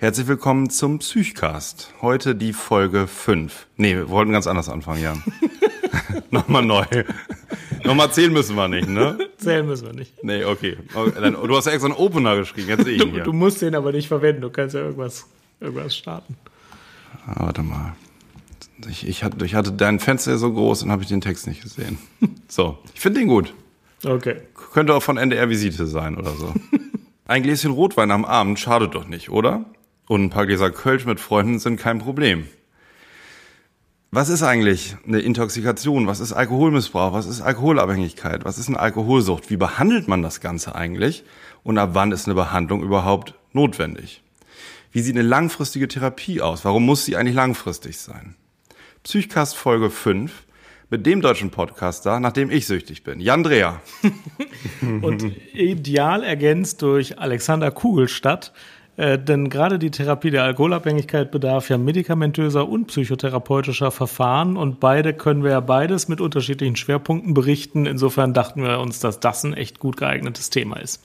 Herzlich willkommen zum Psychcast. Heute die Folge 5. Nee, wir wollten ganz anders anfangen, Jan. Nochmal neu. Nochmal zählen müssen wir nicht, ne? Zählen müssen wir nicht. Nee, okay. Dann, du hast ja extra einen Opener geschrieben, jetzt sehe ich ihn Du, hier. du musst den aber nicht verwenden, du kannst ja irgendwas, irgendwas starten. Ah, warte mal. Ich, ich, hatte, ich hatte dein Fenster so groß und habe ich den Text nicht gesehen. So, ich finde den gut. Okay. Könnte auch von NDR Visite sein oder so. Ein Gläschen Rotwein am Abend schadet doch nicht, oder? Und ein paar Gläser Kölsch mit Freunden sind kein Problem. Was ist eigentlich eine Intoxikation? Was ist Alkoholmissbrauch? Was ist Alkoholabhängigkeit? Was ist eine Alkoholsucht? Wie behandelt man das Ganze eigentlich? Und ab wann ist eine Behandlung überhaupt notwendig? Wie sieht eine langfristige Therapie aus? Warum muss sie eigentlich langfristig sein? Psychcast Folge 5 mit dem deutschen Podcaster, nachdem ich süchtig bin. Jan Dreher. Und ideal ergänzt durch Alexander Kugelstadt, äh, denn gerade die Therapie der Alkoholabhängigkeit bedarf ja medikamentöser und psychotherapeutischer Verfahren und beide können wir ja beides mit unterschiedlichen Schwerpunkten berichten. Insofern dachten wir uns, dass das ein echt gut geeignetes Thema ist.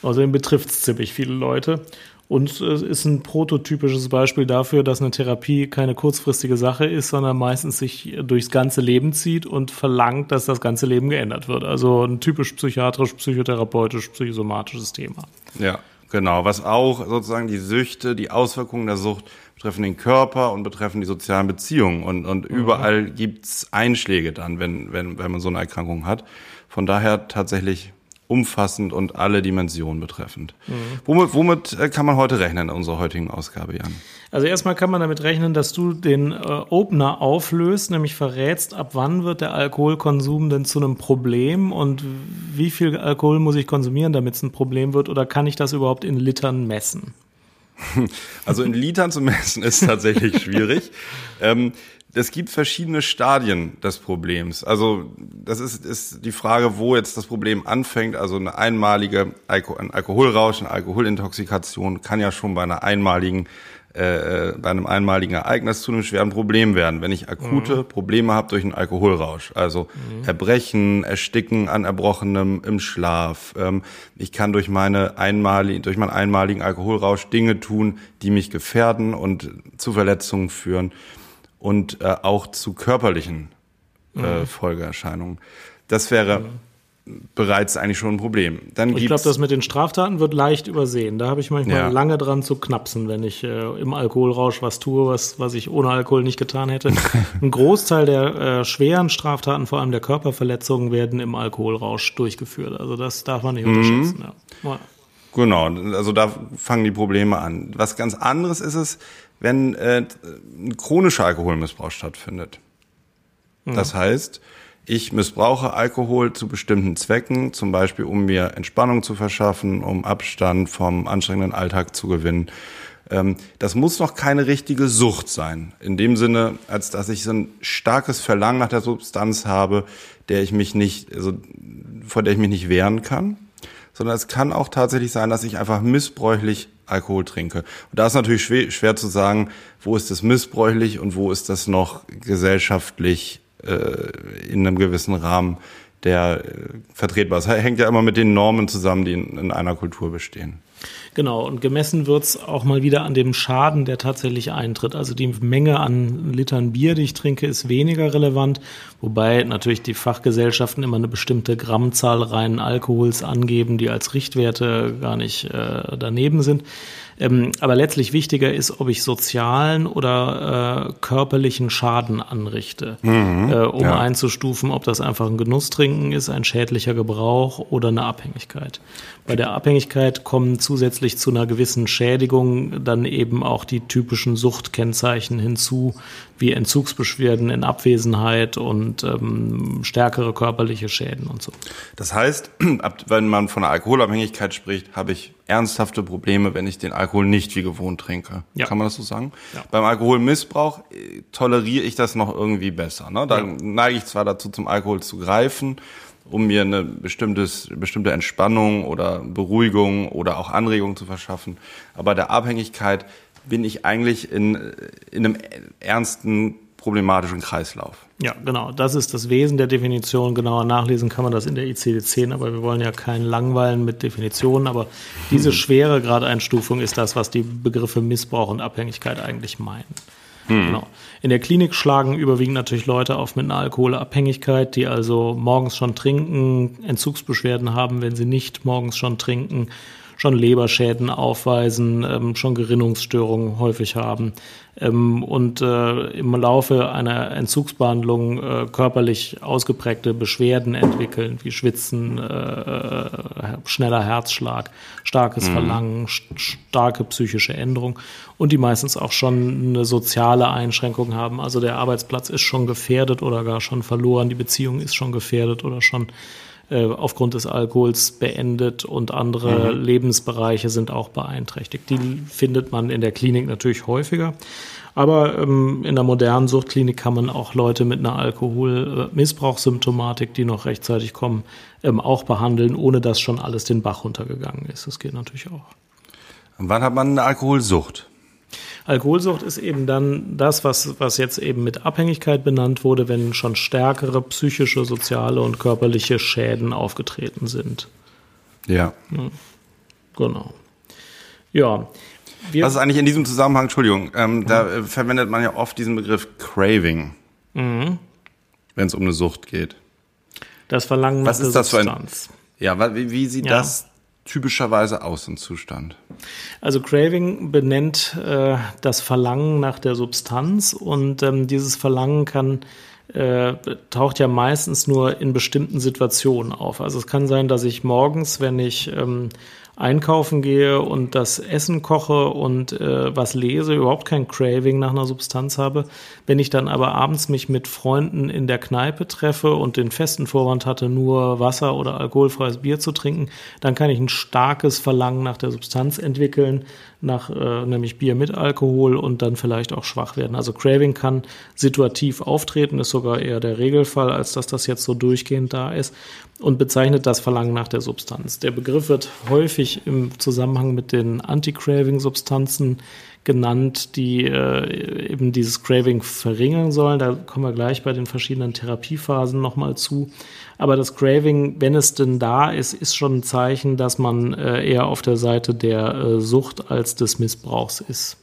Außerdem betrifft es ziemlich viele Leute. Und es ist ein prototypisches Beispiel dafür, dass eine Therapie keine kurzfristige Sache ist, sondern meistens sich durchs ganze Leben zieht und verlangt, dass das ganze Leben geändert wird. Also ein typisch psychiatrisch, psychotherapeutisch, psychosomatisches Thema. Ja, genau. Was auch sozusagen die Süchte, die Auswirkungen der Sucht betreffen den Körper und betreffen die sozialen Beziehungen. Und, und überall gibt's Einschläge dann, wenn, wenn, wenn man so eine Erkrankung hat. Von daher tatsächlich umfassend und alle Dimensionen betreffend. Womit, womit äh, kann man heute rechnen in unserer heutigen Ausgabe, Jan? Also erstmal kann man damit rechnen, dass du den äh, Opener auflöst, nämlich verrätst, ab wann wird der Alkoholkonsum denn zu einem Problem und wie viel Alkohol muss ich konsumieren, damit es ein Problem wird oder kann ich das überhaupt in Litern messen? Also in Litern zu messen ist tatsächlich schwierig. Ähm, es gibt verschiedene Stadien des Problems. Also das ist, ist die Frage, wo jetzt das Problem anfängt. Also eine einmalige Alko ein Alkoholrausch, eine Alkoholintoxikation kann ja schon bei einer einmaligen äh, bei einem einmaligen Ereignis zu einem schweren Problem werden, wenn ich akute Probleme habe durch einen Alkoholrausch. Also Erbrechen, Ersticken an Erbrochenem im Schlaf. Ähm, ich kann durch meine einmalig, durch meinen einmaligen Alkoholrausch Dinge tun, die mich gefährden und zu Verletzungen führen und äh, auch zu körperlichen äh, Folgeerscheinungen. Das wäre bereits eigentlich schon ein Problem. Dann Ich glaube, das mit den Straftaten wird leicht übersehen. Da habe ich manchmal Ja. lange dran zu knapsen, wenn ich äh, im Alkoholrausch was tue, was, was ich ohne Alkohol nicht getan hätte. Ein Großteil der äh, schweren Straftaten, vor allem der Körperverletzungen, werden im Alkoholrausch durchgeführt. Also das darf man nicht unterschätzen. Ja. Ja. Genau, also da fangen die Probleme an. Was ganz anderes ist es, wenn äh, ein chronischer Alkoholmissbrauch stattfindet. Das heißt, ich missbrauche Alkohol zu bestimmten Zwecken, zum Beispiel um mir Entspannung zu verschaffen, um Abstand vom anstrengenden Alltag zu gewinnen. Ähm, das muss noch keine richtige Sucht sein. In dem Sinne, als dass ich so ein starkes Verlangen nach der Substanz habe, der ich mich nicht, also vor der ich mich nicht wehren kann sondern es kann auch tatsächlich sein, dass ich einfach missbräuchlich Alkohol trinke. Und da ist natürlich schwer, schwer zu sagen, wo ist das missbräuchlich und wo ist das noch gesellschaftlich äh, in einem gewissen Rahmen, der äh, vertretbar ist. Hängt ja immer mit den Normen zusammen, die in, in einer Kultur bestehen. Genau, und gemessen wird's auch mal wieder an dem Schaden, der tatsächlich eintritt. Also die Menge an Litern Bier, die ich trinke, ist weniger relevant, wobei natürlich die Fachgesellschaften immer eine bestimmte Grammzahl reinen Alkohols angeben, die als Richtwerte gar nicht äh, daneben sind. Ähm, aber letztlich wichtiger ist, ob ich sozialen oder äh, körperlichen Schaden anrichte, äh, um ja. einzustufen, ob das einfach ein Genusstrinken ist, ein schädlicher Gebrauch oder eine Abhängigkeit. Bei der Abhängigkeit kommen zusätzlich zu einer gewissen Schädigung dann eben auch die typischen Suchtkennzeichen hinzu, wie Entzugsbeschwerden in Abwesenheit und ähm, stärkere körperliche Schäden und so. Das heißt, wenn man von einer Alkoholabhängigkeit spricht, habe ich ernsthafte Probleme, wenn ich den Alkohol nicht wie gewohnt trinke. Ja. Kann man das so sagen? Ja. Beim Alkoholmissbrauch äh, toleriere ich das noch irgendwie besser. Ne? Da neige ich zwar dazu, zum Alkohol zu greifen, um mir eine bestimmtes, bestimmte Entspannung oder Beruhigung oder auch Anregung zu verschaffen. Aber der Abhängigkeit bin ich eigentlich in, in einem ernsten problematischen Kreislauf. Ja, genau. Das ist das Wesen der Definition. Genauer nachlesen kann man das in der ICD-10, aber wir wollen ja keinen langweilen mit Definitionen. Aber diese hm. schwere Gradeinstufung ist das, was die Begriffe Missbrauch und Abhängigkeit eigentlich meinen. Hm. Genau. In der Klinik schlagen überwiegend natürlich Leute auf mit einer Alkoholabhängigkeit, die also morgens schon trinken, Entzugsbeschwerden haben, wenn sie nicht morgens schon trinken schon Leberschäden aufweisen, ähm, schon Gerinnungsstörungen häufig haben ähm, und äh, im Laufe einer Entzugsbehandlung äh, körperlich ausgeprägte Beschwerden entwickeln, wie Schwitzen, äh, äh schneller Herzschlag, starkes mhm. Verlangen, st starke psychische Änderung und die meistens auch schon eine soziale Einschränkung haben. Also der Arbeitsplatz ist schon gefährdet oder gar schon verloren, die Beziehung ist schon gefährdet oder schon äh, aufgrund des Alkohols beendet und andere mhm. Lebensbereiche sind auch beeinträchtigt. Die findet man in der Klinik natürlich häufiger. Aber ähm, in der modernen Suchtklinik kann man auch Leute mit einer Alkoholmissbrauchssymptomatik, die noch rechtzeitig kommen, ähm, auch behandeln, ohne dass schon alles den Bach runtergegangen ist. Das geht natürlich auch. Und wann hat man eine Alkoholsucht? Alkoholsucht ist eben dann das, was, was jetzt eben mit Abhängigkeit benannt wurde, wenn schon stärkere psychische, soziale und körperliche Schäden aufgetreten sind. Ja. ja genau. Ja. Wir was ist eigentlich in diesem Zusammenhang, Entschuldigung, ähm, mhm. da äh, verwendet man ja oft diesen Begriff Craving, mhm. wenn es um eine Sucht geht. Das Verlangen nach was ist das Substanz. Für ein, ja, wie, wie sieht ja. das typischerweise Außenzustand? Also Craving benennt äh, das Verlangen nach der Substanz und ähm, dieses Verlangen kann äh, taucht ja meistens nur in bestimmten Situationen auf. Also es kann sein, dass ich morgens, wenn ich ähm, einkaufen gehe und das Essen koche und äh, was lese, überhaupt kein Craving nach einer Substanz habe. Wenn ich dann aber abends mich mit Freunden in der Kneipe treffe und den festen Vorwand hatte, nur Wasser oder alkoholfreies Bier zu trinken, dann kann ich ein starkes Verlangen nach der Substanz entwickeln, nach äh, nämlich Bier mit Alkohol und dann vielleicht auch schwach werden. Also Craving kann situativ auftreten, ist sogar eher der Regelfall, als dass das jetzt so durchgehend da ist und bezeichnet das Verlangen nach der Substanz. Der Begriff wird häufig im Zusammenhang mit den Anti-Craving-Substanzen genannt, die äh, eben dieses Craving verringern sollen. Da kommen wir gleich bei den verschiedenen Therapiephasen nochmal zu. Aber das Craving, wenn es denn da ist, ist schon ein Zeichen, dass man äh, eher auf der Seite der äh, Sucht als des Missbrauchs ist.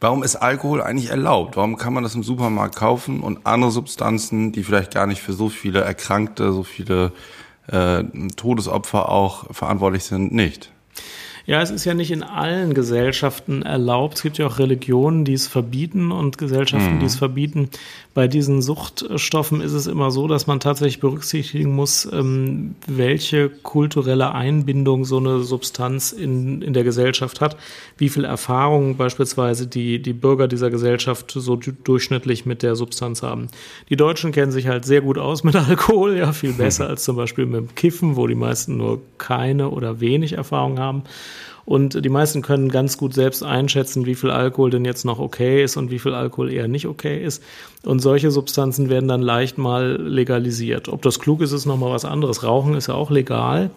Warum ist Alkohol eigentlich erlaubt? Warum kann man das im Supermarkt kaufen und andere Substanzen, die vielleicht gar nicht für so viele Erkrankte, so viele äh, Todesopfer auch verantwortlich sind, nicht? Ja, es ist ja nicht in allen Gesellschaften erlaubt. Es gibt ja auch Religionen, die es verbieten und Gesellschaften, mhm. die es verbieten. Bei diesen Suchtstoffen ist es immer so, dass man tatsächlich berücksichtigen muss, ähm, welche kulturelle Einbindung so eine Substanz in, in der Gesellschaft hat, wie viel Erfahrung beispielsweise die, die Bürger dieser Gesellschaft so durchschnittlich mit der Substanz haben. Die Deutschen kennen sich halt sehr gut aus mit Alkohol, ja, viel besser als zum Beispiel mit dem Kiffen, wo die meisten nur keine oder wenig Erfahrung haben. Und die meisten können ganz gut selbst einschätzen, wie viel Alkohol denn jetzt noch okay ist und wie viel Alkohol eher nicht okay ist. Und solche Substanzen werden dann leicht mal legalisiert. Ob das klug ist, ist nochmal was anderes. Rauchen ist ja auch legal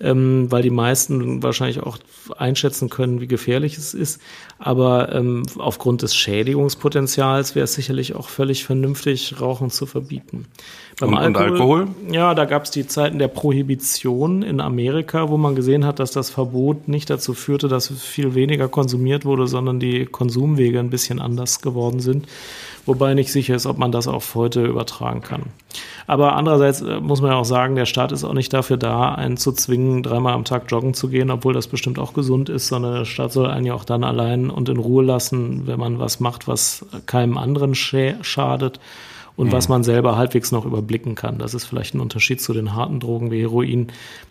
ähm, weil die meisten wahrscheinlich auch einschätzen können, wie gefährlich es ist. Aber ähm, aufgrund des Schädigungspotenzials wäre es sicherlich auch völlig vernünftig, Rauchen zu verbieten. Beim und, Alkohol, und Alkohol? Ja, da gab es die Zeiten der Prohibition in Amerika, wo man gesehen hat, dass das Verbot nicht dazu führte, dass viel weniger konsumiert wurde, sondern die Konsumwege ein bisschen anders geworden sind wobei nicht sicher ist, ob man das auf heute übertragen kann. Aber andererseits äh, muss man ja auch sagen, der Staat ist auch nicht dafür da, einen zu zwingen, dreimal am Tag joggen zu gehen, obwohl das bestimmt auch gesund ist, sondern der Staat soll einen ja auch dann allein und in Ruhe lassen, wenn man was macht, was keinem anderen schadet und mhm. was man selber halbwegs noch überblicken kann. Das ist vielleicht ein Unterschied zu den harten Drogen wie Heroin.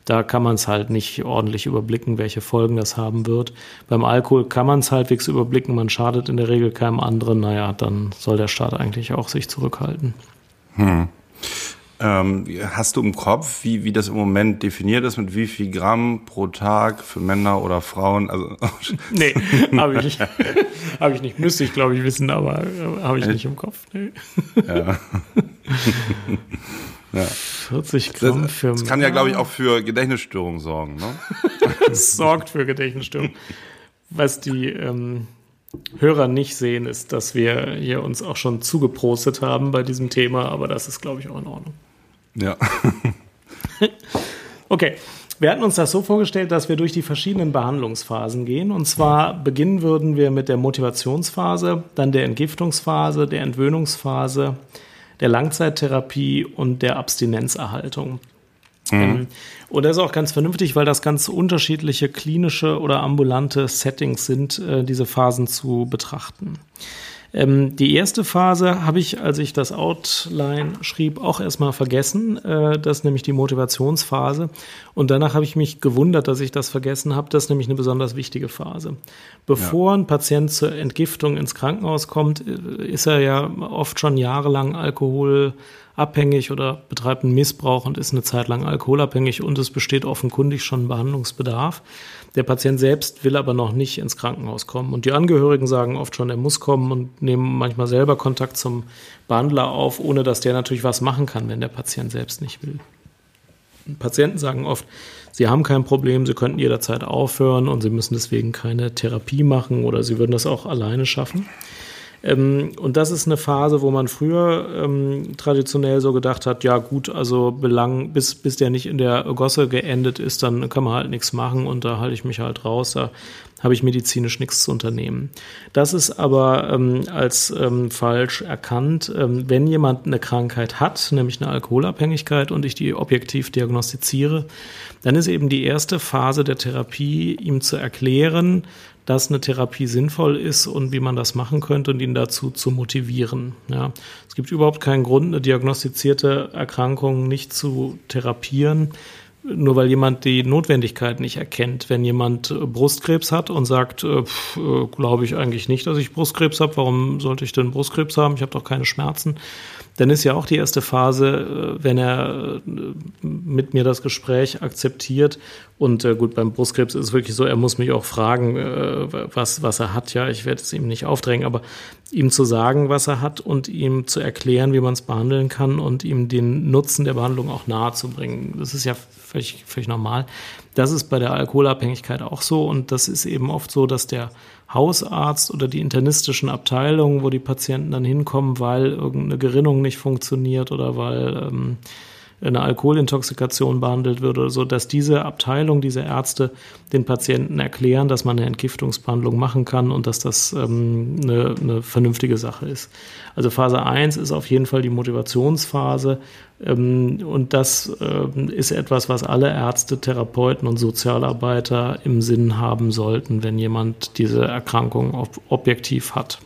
Da kann man es halt nicht ordentlich überblicken, welche Folgen das haben wird. Beim Alkohol kann man es halbwegs überblicken, man schadet in der Regel keinem anderen. Naja, dann soll der Staat eigentlich auch sich zurückhalten. Hm. Ähm, hast du im Kopf, wie, wie das im Moment definiert ist, mit wie viel Gramm pro Tag für Männer oder Frauen? Also, nee, habe ich, nicht. hab ich nicht. Müsste ich, glaube ich, wissen, aber äh, habe ich nicht im Kopf. Nee. Ja. ja. 40 Gramm das, für Männer. Das kann ja, glaube ich, auch für Gedächtnisstörungen sorgen. Ne? das sorgt für Gedächtnisstörungen. Was die... Ähm, Hörer nicht sehen, ist, dass wir hier uns auch schon zugeprostet haben bei diesem Thema, aber das ist, glaube ich, auch in Ordnung. Ja. okay. Wir hatten uns das so vorgestellt, dass wir durch die verschiedenen Behandlungsphasen gehen. Und zwar beginnen würden wir mit der Motivationsphase, dann der Entgiftungsphase, der Entwöhnungsphase, der Langzeittherapie und der Abstinenzerhaltung. Mhm. Ähm, und das ist auch ganz vernünftig, weil das ganz unterschiedliche klinische oder ambulante Settings sind, äh, diese Phasen zu betrachten. Ähm, die erste Phase habe ich, als ich das Outline schrieb, auch erstmal vergessen. Äh, das ist nämlich die Motivationsphase. Und danach habe ich mich gewundert, dass ich das vergessen habe. Das ist nämlich eine besonders wichtige Phase. Bevor ja. ein Patient zur Entgiftung ins Krankenhaus kommt, äh, ist er ja oft schon jahrelang Alkohol abhängig oder betreibt einen Missbrauch und ist eine Zeit lang alkoholabhängig und es besteht offenkundig schon Behandlungsbedarf. Der Patient selbst will aber noch nicht ins Krankenhaus kommen und die Angehörigen sagen oft schon, er muss kommen und nehmen manchmal selber Kontakt zum Behandler auf, ohne dass der natürlich was machen kann, wenn der Patient selbst nicht will. Patienten sagen oft, sie haben kein Problem, sie könnten jederzeit aufhören und sie müssen deswegen keine Therapie machen oder sie würden das auch alleine schaffen. Ähm, und das ist eine Phase, wo man früher ähm, traditionell so gedacht hat, ja gut, also Belang, bis, bis der nicht in der Gosse geendet ist, dann kann man halt nichts machen und da halte ich mich halt raus, da habe ich medizinisch nichts zu unternehmen. Das ist aber ähm, als ähm, falsch erkannt. Ähm, wenn jemand eine Krankheit hat, nämlich eine Alkoholabhängigkeit und ich die objektiv diagnostiziere, dann ist eben die erste Phase der Therapie, ihm zu erklären, dass eine Therapie sinnvoll ist und wie man das machen könnte und ihn dazu zu motivieren. Ja. Es gibt überhaupt keinen Grund, eine diagnostizierte Erkrankung nicht zu therapieren, nur weil jemand die Notwendigkeit nicht erkennt. Wenn jemand Brustkrebs hat und sagt, äh, äh glaube ich eigentlich nicht, dass ich Brustkrebs habe, warum sollte ich denn Brustkrebs haben? Ich habe doch keine Schmerzen dann ist ja auch die erste Phase, äh, wenn er äh, mit mir das Gespräch akzeptiert. Und äh, gut, beim Brustkrebs ist es wirklich so, er muss mich auch fragen, was, was er hat. Ja, ich werde es ihm nicht aufdrängen, aber ihm zu sagen, was er hat und ihm zu erklären, wie man es behandeln kann und ihm den Nutzen der Behandlung auch nahe zu bringen. Das ist ja völlig, völlig normal. Das ist bei der Alkoholabhängigkeit auch so. Und das ist eben oft so, dass der Hausarzt oder die internistischen Abteilungen, wo die Patienten dann hinkommen, weil irgendeine Gerinnung nicht funktioniert oder weil ähm, eine Alkoholintoxikation behandelt wird oder so, dass diese Abteilung, diese Ärzte den Patienten erklären, dass man eine Entgiftungsbehandlung machen kann und dass das ähm, eine, eine vernünftige Sache ist. Also Phase 1 ist auf jeden Fall die Motivationsphase ähm, und das ähm, ist etwas, was alle Ärzte, Therapeuten und Sozialarbeiter im Sinn haben sollten, wenn jemand diese Erkrankung ob objektiv hat.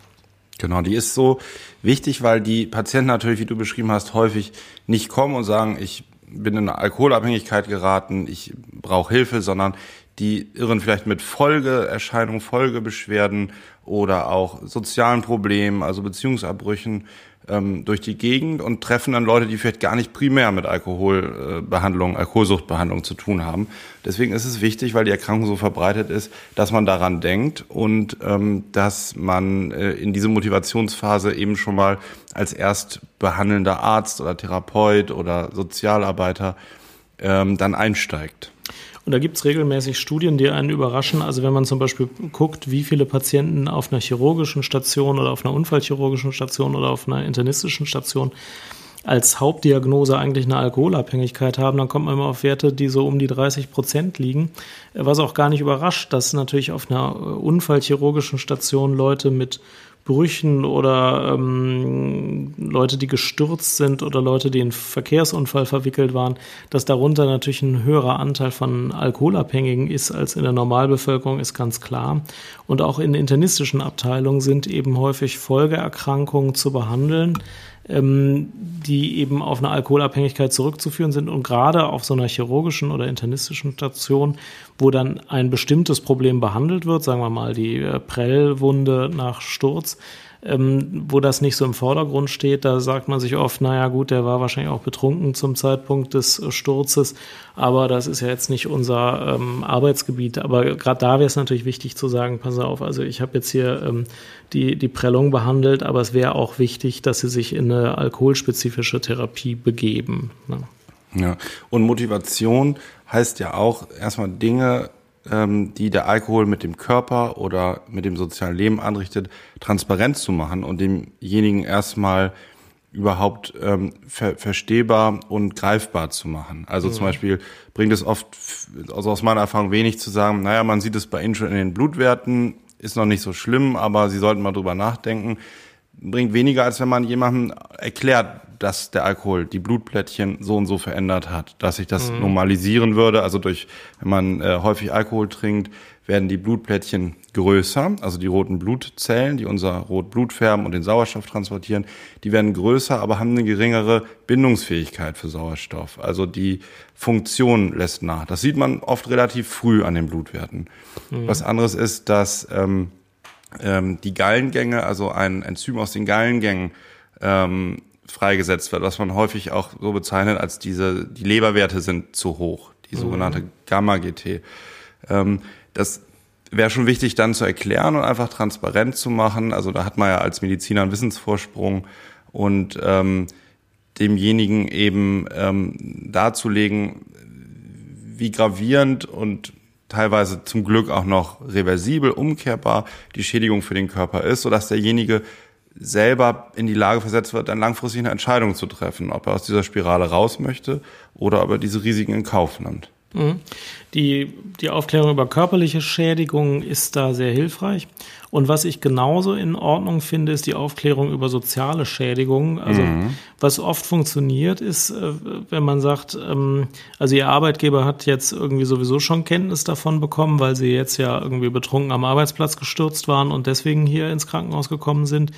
Genau, die ist so wichtig, weil die Patienten natürlich, wie du beschrieben hast, häufig nicht kommen und sagen, ich bin in eine Alkoholabhängigkeit geraten, ich brauche Hilfe, sondern die irren vielleicht mit Folgeerscheinungen, Folgebeschwerden oder auch sozialen Problemen, also Beziehungsabbrüchen ähm, durch die Gegend und treffen dann Leute, die vielleicht gar nicht primär mit Alkoholbehandlung, Alkoholsuchtbehandlung zu tun haben. Deswegen ist es wichtig, weil die Erkrankung so verbreitet ist, dass man daran denkt und ähm, dass man äh, in diese Motivationsphase eben schon mal als erst behandelnder Arzt oder Therapeut oder Sozialarbeiter ähm, dann einsteigt. Und da gibt es regelmäßig Studien, die einen überraschen. Also wenn man zum Beispiel guckt, wie viele Patienten auf einer chirurgischen Station oder auf einer unfallchirurgischen Station oder auf einer internistischen Station als Hauptdiagnose eigentlich eine Alkoholabhängigkeit haben, dann kommt man immer auf Werte, die so um die 30 Prozent liegen. Was auch gar nicht überrascht, dass natürlich auf einer unfallchirurgischen Station Leute mit Brüchen oder ähm, Leute, die gestürzt sind oder Leute, die in Verkehrsunfall verwickelt waren, dass darunter natürlich ein höherer Anteil von Alkoholabhängigen ist als in der Normalbevölkerung, ist ganz klar. Und auch in internistischen Abteilungen sind eben häufig Folgeerkrankungen zu behandeln ähm, die eben auf eine Alkoholabhängigkeit zurückzuführen sind und gerade auf so einer chirurgischen oder internistischen Station, wo dann ein bestimmtes Problem behandelt wird, sagen wir mal die äh, Prellwunde nach Sturz, ähm, wo das nicht so im Vordergrund steht, da sagt man sich oft, naja gut, der war wahrscheinlich auch betrunken zum Zeitpunkt des äh, Sturzes, aber das ist ja jetzt nicht unser ähm, Arbeitsgebiet. Aber gerade da wäre es natürlich wichtig zu sagen, pass auf, also ich habe jetzt hier ähm, die, die Prellung behandelt, aber es wäre auch wichtig, dass sie sich in eine alkoholspezifische Therapie begeben. Ne? Ja, und Motivation heißt ja auch erstmal Dinge ähm, die der Alkohol mit dem Körper oder mit dem sozialen Leben anrichtet, transparent zu machen und demjenigen erstmal überhaupt ähm, ver verstehbar und greifbar zu machen. Also mhm. zum Beispiel bringt es oft, also aus meiner Erfahrung wenig zu sagen, naja, man sieht es bei Ihnen schon in den Blutwerten, ist noch nicht so schlimm, aber Sie sollten mal drüber nachdenken. Bringt weniger, als wenn man jemandem erklärt, dass der Alkohol die Blutplättchen so und so verändert hat, dass sich das mhm. normalisieren würde. Also durch, wenn man äh, häufig Alkohol trinkt, werden die Blutplättchen größer, also die roten Blutzellen, die unser Rotblut färben und den Sauerstoff transportieren, die werden größer, aber haben eine geringere Bindungsfähigkeit für Sauerstoff. Also die Funktion lässt nach. Das sieht man oft relativ früh an den Blutwerten. Mhm. Was anderes ist, dass ähm, ähm, die Gallengänge, also ein Enzym aus den Gallengängen, ähm, freigesetzt wird, was man häufig auch so bezeichnet als diese, die Leberwerte sind zu hoch, die mhm. sogenannte Gamma-GT. Ähm, das wäre schon wichtig dann zu erklären und einfach transparent zu machen. Also da hat man ja als Mediziner einen Wissensvorsprung und ähm, demjenigen eben ähm, darzulegen, wie gravierend und teilweise zum Glück auch noch reversibel, umkehrbar die Schädigung für den Körper ist, sodass derjenige selber in die Lage versetzt wird, dann langfristig eine Entscheidung zu treffen, ob er aus dieser Spirale raus möchte oder ob er diese Risiken in Kauf nimmt. Mhm. Die, die Aufklärung über körperliche Schädigungen ist da sehr hilfreich. Und was ich genauso in Ordnung finde, ist die Aufklärung über soziale Schädigungen. Also mhm. was oft funktioniert, ist, äh, wenn man sagt, ähm, also Ihr Arbeitgeber hat jetzt irgendwie sowieso schon Kenntnis davon bekommen, weil Sie jetzt ja irgendwie betrunken am Arbeitsplatz gestürzt waren und deswegen hier ins Krankenhaus gekommen sind.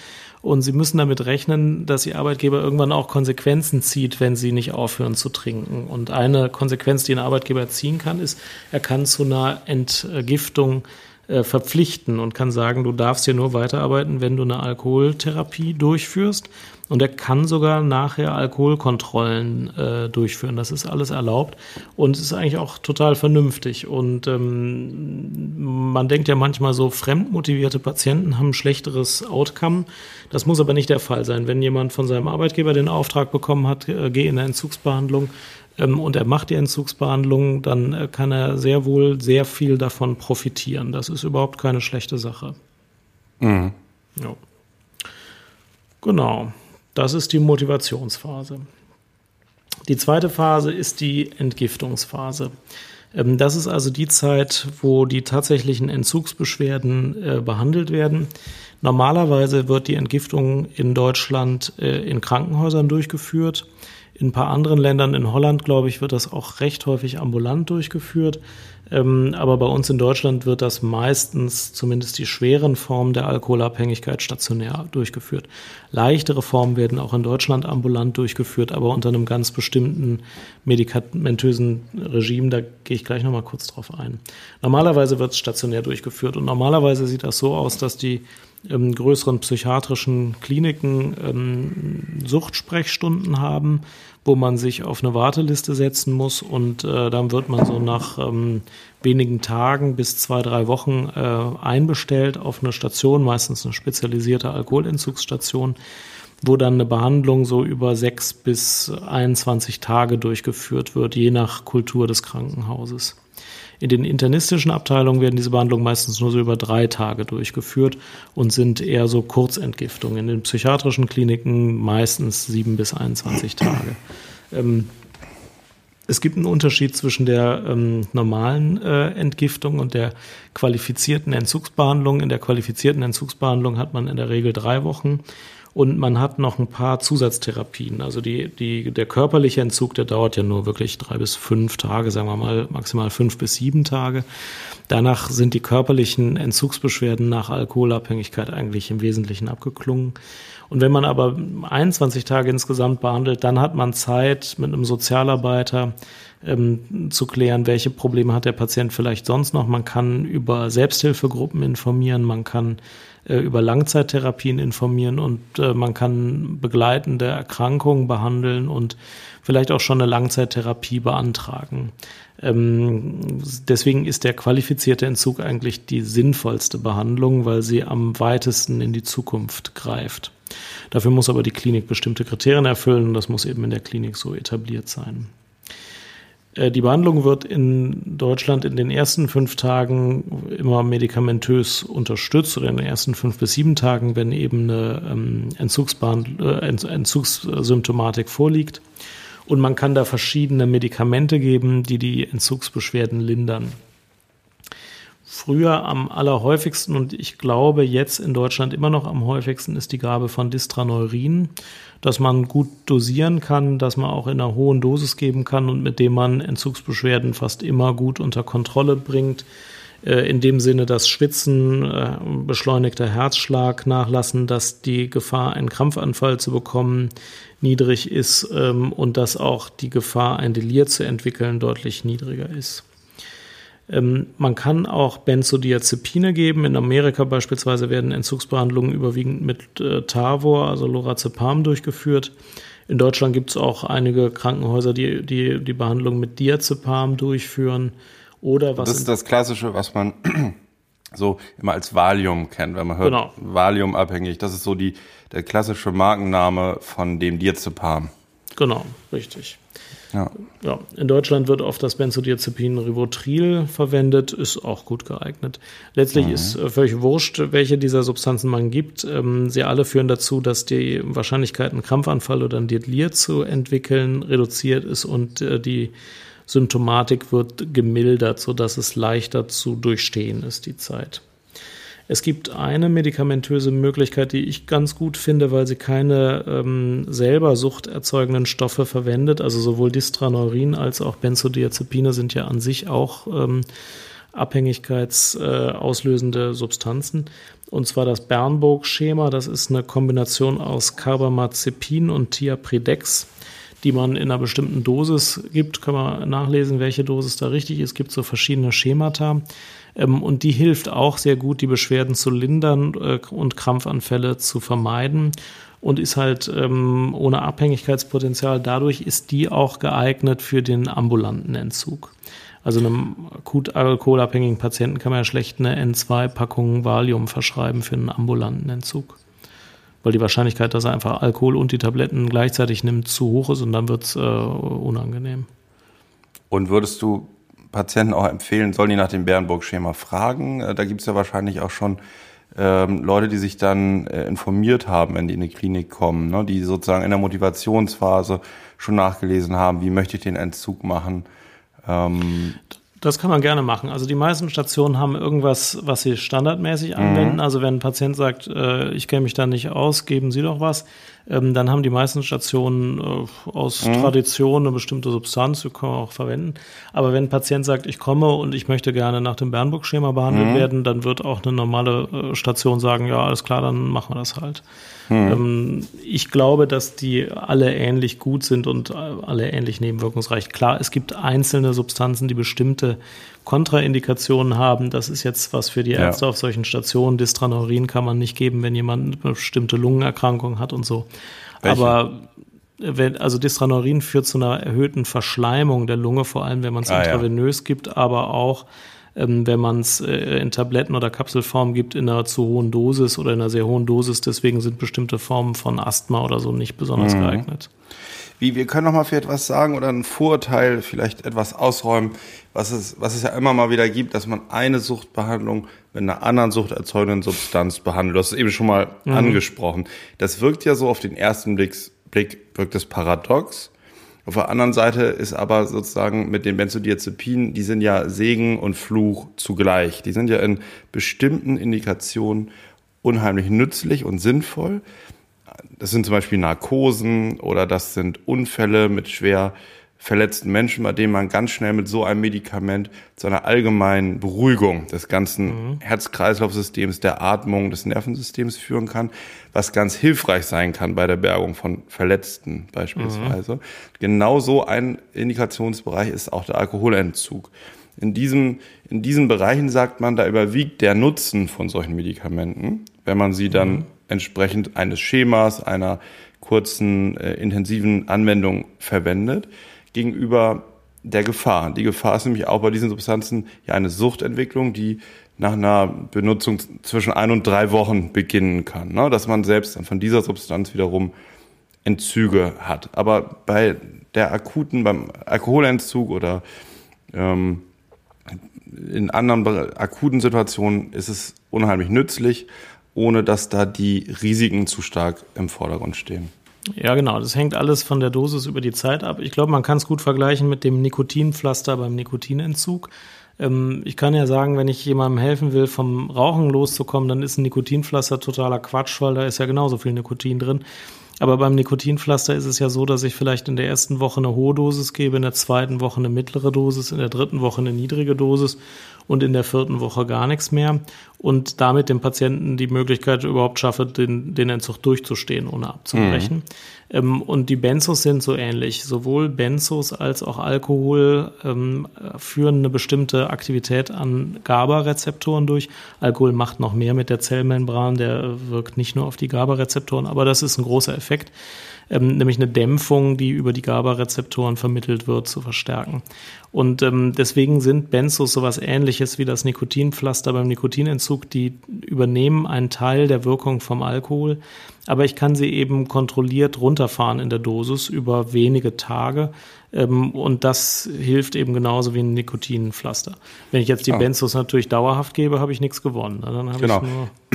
Und sie müssen damit rechnen, dass ihr Arbeitgeber irgendwann auch Konsequenzen zieht, wenn sie nicht aufhören zu trinken. Und eine Konsequenz, die ein Arbeitgeber ziehen kann, ist, er kann zu einer Entgiftung äh, verpflichten und kann sagen, du darfst hier nur weiterarbeiten, wenn du eine Alkoholtherapie durchführst. Und er kann sogar nachher Alkoholkontrollen äh, durchführen. Das ist alles erlaubt und ist eigentlich auch total vernünftig. Und ähm, man denkt ja manchmal so, fremdmotivierte Patienten haben ein schlechteres Outcome. Das muss aber nicht der Fall sein. Wenn jemand von seinem Arbeitgeber den Auftrag bekommen hat, äh, geh in eine Entzugsbehandlung, ähm, und er macht die Entzugsbehandlung, dann äh, kann er sehr wohl sehr viel davon profitieren. Das ist überhaupt keine schlechte Sache. Mhm. Ja. Genau, das ist die Motivationsphase. Die zweite Phase ist die Entgiftungsphase. Ähm, das ist also die Zeit, wo die tatsächlichen Entzugsbeschwerden äh, behandelt werden. Normalerweise wird die Entgiftung in Deutschland äh, in Krankenhäusern durchgeführt. In ein paar anderen Ländern, in Holland, glaube ich, wird das auch recht häufig ambulant durchgeführt. Ähm, aber bei uns in Deutschland wird das meistens, zumindest die schweren Formen der Alkoholabhängigkeit, stationär durchgeführt. Leichtere Formen werden auch in Deutschland ambulant durchgeführt, aber unter einem ganz bestimmten medikamentösen Regime. Da gehe ich gleich nochmal kurz drauf ein. Normalerweise wird es stationär durchgeführt und normalerweise sieht das so aus, dass die ähm, größeren psychiatrischen Kliniken ähm, Suchtsprechstunden haben, wo man sich auf eine Warteliste setzen muss und äh, dann wird man so nach ähm, wenigen Tagen bis zwei, drei Wochen äh, einbestellt auf eine Station, meistens eine spezialisierte Alkoholentzugsstation, wo dann eine Behandlung so über sechs bis 21 Tage durchgeführt wird, je nach Kultur des Krankenhauses. In den internistischen Abteilungen werden diese Behandlungen meistens nur so über drei Tage durchgeführt und sind eher so Kurzentgiftungen. In den psychiatrischen Kliniken meistens sieben bis 21 Tage. Ähm, es gibt einen Unterschied zwischen der ähm, normalen äh, Entgiftung und der qualifizierten Entzugsbehandlung. In der qualifizierten Entzugsbehandlung hat man in der Regel drei Wochen und man hat noch ein paar Zusatztherapien. Also die, die, der körperliche Entzug, der dauert ja nur wirklich drei bis fünf Tage, sagen wir mal maximal fünf bis sieben Tage. Danach sind die körperlichen Entzugsbeschwerden nach Alkoholabhängigkeit eigentlich im Wesentlichen abgeklungen. Und wenn man aber 21 Tage insgesamt behandelt, dann hat man Zeit mit einem Sozialarbeiter ähm, zu klären, welche Probleme hat der Patient vielleicht sonst noch. Man kann über Selbsthilfegruppen informieren, man kann äh, über Langzeittherapien informieren und äh, man kann begleitende Erkrankungen behandeln und vielleicht auch schon eine Langzeittherapie beantragen. Ähm, deswegen ist der qualifizierte Entzug eigentlich die sinnvollste Behandlung, weil sie am weitesten in die Zukunft greift. Dafür muss aber die Klinik bestimmte Kriterien erfüllen und das muss eben in der Klinik so etabliert sein. Äh, die Behandlung wird in Deutschland in den ersten fünf Tagen immer medikamentös unterstützt oder in den ersten fünf bis sieben Tagen, wenn eben eine ähm, äh, Entzugssymptomatik vorliegt. Und man kann da verschiedene Medikamente geben, die die Entzugsbeschwerden lindern. Früher am allerhäufigsten und ich glaube jetzt in Deutschland immer noch am häufigsten ist die Gabe von Distraneurin, dass man gut dosieren kann, dass man auch in einer hohen Dosis geben kann und mit dem man Entzugsbeschwerden fast immer gut unter Kontrolle bringt. Äh, in dem Sinne, dass Schwitzen, äh, beschleunigter Herzschlag nachlassen, dass die Gefahr, einen Krampfanfall zu bekommen, niedrig ist ähm, und dass auch die Gefahr, ein Delir zu entwickeln, deutlich niedriger ist. Ähm, man kann auch Benzodiazepine geben. In Amerika beispielsweise werden Entzugsbehandlungen überwiegend mit äh, Tavor, also Lorazepam, durchgeführt. In Deutschland gibt es auch einige Krankenhäuser, die, die die Behandlung mit Diazepam durchführen. Oder was das ist das Klassische, was man so immer als Valium kennt, wenn man hört genau. Valium abhängig. Das ist so die, der klassische Markenname von dem Diazepam. Genau, richtig. Ja. ja. In Deutschland wird oft das Benzodiazepin Rivotril verwendet, ist auch gut geeignet. Letztlich mhm. ist äh, völlig wurscht, welche dieser Substanzen man gibt. Ähm, sie alle führen dazu, dass die Wahrscheinlichkeit, einen Krampfanfall oder ein Delir zu entwickeln, reduziert ist und äh, die Symptomatik wird gemildert, sodass es leichter zu durchstehen ist, die Zeit. Es gibt eine medikamentöse Möglichkeit, die ich ganz gut finde, weil sie keine ähm, selber suchterzeugenden Stoffe verwendet. Also sowohl Distraneurin als auch Benzodiazepine sind ja an sich auch ähm, abhängigkeitsauslösende äh, Substanzen. Und zwar das Bernburg-Schema. Das ist eine Kombination aus Carbamazepin und Thiapridex die man in einer bestimmten Dosis gibt. Kann man nachlesen, welche Dosis da richtig ist. Es gibt so verschiedene Schemata. Ähm, und die hilft auch sehr gut, die Beschwerden zu lindern äh, und Krampfanfälle zu vermeiden und ist halt ähm, ohne Abhängigkeitspotenzial. Dadurch ist die auch geeignet für den ambulanten Entzug. Also einem akut alkoholabhängigen Patienten kann man ja schlecht eine N2-Packung Valium verschreiben für einen ambulanten Entzug. Weil die Wahrscheinlichkeit, dass er einfach Alkohol und die Tabletten gleichzeitig nimmt, zu hoch ist und dann wird es äh, unangenehm. Und würdest du Patienten auch empfehlen, sollen die nach dem Bernburg-Schema fragen. Äh, da gibt es ja wahrscheinlich auch schon ähm, Leute, die sich dann äh, informiert haben, wenn die in die Klinik kommen, ne? die sozusagen in der Motivationsphase schon nachgelesen haben, wie möchte ich den Entzug machen. Ähm, das kann man gerne machen. Also die meisten Stationen haben irgendwas, was sie standardmäßig anwenden. Mhm. Also wenn ein Patient sagt, äh, ich kenne mich da nicht aus, geben Sie doch was, ähm, dann haben die meisten Stationen äh, aus mhm. Tradition eine bestimmte Substanz, die können wir auch verwenden. Aber wenn ein Patient sagt, ich komme und ich möchte gerne nach dem Bernburg-Schema behandelt mhm. werden, dann wird auch eine normale äh, Station sagen, ja, alles klar, dann machen wir das halt. Mhm. Ähm, ich glaube, dass die alle ähnlich gut sind und äh, alle ähnlich nebenwirkungsreich. Klar, es gibt einzelne Substanzen, die bestimmte Kontraindikationen haben. Das ist jetzt was für die Ärzte ja. auf solchen Stationen. Distraneurin kann man nicht geben, wenn jemand eine bestimmte Lungenerkrankung hat und so. Welche? Aber wenn, also Distraneurin führt zu einer erhöhten Verschleimung der Lunge, vor allem wenn man es ah, intravenös ja. gibt, aber auch ähm, wenn man es äh, in Tabletten oder Kapselform gibt in einer zu hohen Dosis oder in einer sehr hohen Dosis. Deswegen sind bestimmte Formen von Asthma oder so nicht besonders mhm. geeignet. Wie, wir können noch mal für etwas sagen oder ein Vorurteil vielleicht etwas ausräumen, was es, was es ja immer mal wieder gibt, dass man eine Suchtbehandlung mit einer anderen suchterzeugenden Substanz behandelt. Du hast es eben schon mal mhm. angesprochen. Das wirkt ja so auf den ersten Blick, Blick wirkt es paradox. Auf der anderen Seite ist aber sozusagen mit den Benzodiazepinen, die sind ja Segen und Fluch zugleich. Die sind ja in bestimmten Indikationen unheimlich nützlich und sinnvoll. Das sind zum Beispiel Narkosen oder das sind Unfälle mit schwer verletzten Menschen, bei denen man ganz schnell mit so einem Medikament zu einer allgemeinen Beruhigung des ganzen mhm. Herz-Kreislauf-Systems, der Atmung, des Nervensystems führen kann, was ganz hilfreich sein kann bei der Bergung von Verletzten beispielsweise. Mhm. Genauso ein Indikationsbereich ist auch der Alkoholentzug. In diesem, in diesen Bereichen sagt man, da überwiegt der Nutzen von solchen Medikamenten, wenn man sie dann mhm. entsprechend eines Schemas, einer kurzen, äh, intensiven Anwendung verwendet gegenüber der Gefahr. Die Gefahr ist nämlich auch bei diesen Substanzen ja eine Suchtentwicklung, die nach einer Benutzung zwischen ein und drei Wochen beginnen kann, ne? dass man selbst dann von dieser Substanz wiederum Entzüge hat. Aber bei der akuten, beim Alkoholentzug oder ähm, in anderen akuten Situationen ist es unheimlich nützlich, ohne dass da die Risiken zu stark im Vordergrund stehen. Ja, genau. Das hängt alles von der Dosis über die Zeit ab. Ich glaube, man kann es gut vergleichen mit dem Nikotinpflaster beim Nikotinentzug. Ähm, ich kann ja sagen, wenn ich jemandem helfen will, vom Rauchen loszukommen, dann ist ein Nikotinpflaster totaler Quatsch, weil da ist ja genauso viel Nikotin drin. Aber beim Nikotinpflaster ist es ja so, dass ich vielleicht in der ersten Woche eine hohe Dosis gebe, in der zweiten Woche eine mittlere Dosis, in der dritten Woche eine niedrige Dosis und in der vierten Woche gar nichts mehr und damit dem Patienten die Möglichkeit überhaupt schaffe, den, den Entzug durchzustehen, ohne abzubrechen. Mhm. Ähm, und die Benzos sind so ähnlich. Sowohl Benzos als auch Alkohol ähm, führen eine bestimmte Aktivität an GABA-Rezeptoren durch. Alkohol macht noch mehr mit der Zellmembran, der wirkt nicht nur auf die GABA-Rezeptoren, aber das ist ein großer Effekt ähm, nämlich eine Dämpfung, die über die GABA-Rezeptoren vermittelt wird, zu verstärken. Und ähm, deswegen sind Benzos sowas ähnliches wie das Nikotinpflaster beim Nikotinentzug. Die übernehmen einen Teil der Wirkung vom Alkohol, aber ich kann sie eben kontrolliert runterfahren in der Dosis über wenige Tage. Ähm, und das hilft eben genauso wie ein Nikotinpflaster. Wenn ich jetzt die oh. Benzos natürlich dauerhaft gebe, habe ich nichts gewonnen. Dann habe genau.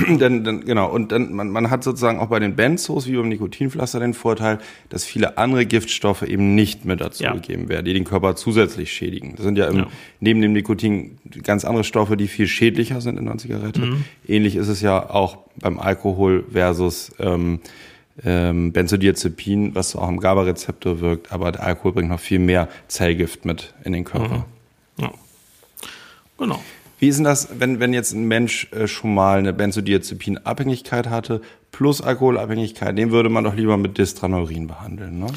dann, dann, genau. Und dann, man, man hat sozusagen auch bei den Benzos wie beim Nikotinpflaster den Vorteil, dass viele andere Giftstoffe eben nicht mehr dazu ja. gegeben werden, die den Körper zusätzlich schädigen. Das sind ja, im, ja. neben dem Nikotin ganz andere Stoffe, die viel schädlicher sind in einer Zigarette. Mhm. Ähnlich ist es ja auch beim Alkohol versus ähm, ähm, Benzodiazepin, was auch am GABA-Rezeptor wirkt, aber der Alkohol bringt noch viel mehr Zellgift mit in den Körper. Mhm. Ja. Genau. Wie ist denn das, wenn, wenn jetzt ein Mensch äh, schon mal eine Benzodiazepin-Abhängigkeit hatte, plus Alkoholabhängigkeit, den würde man doch lieber mit Distraneurin behandeln, ne?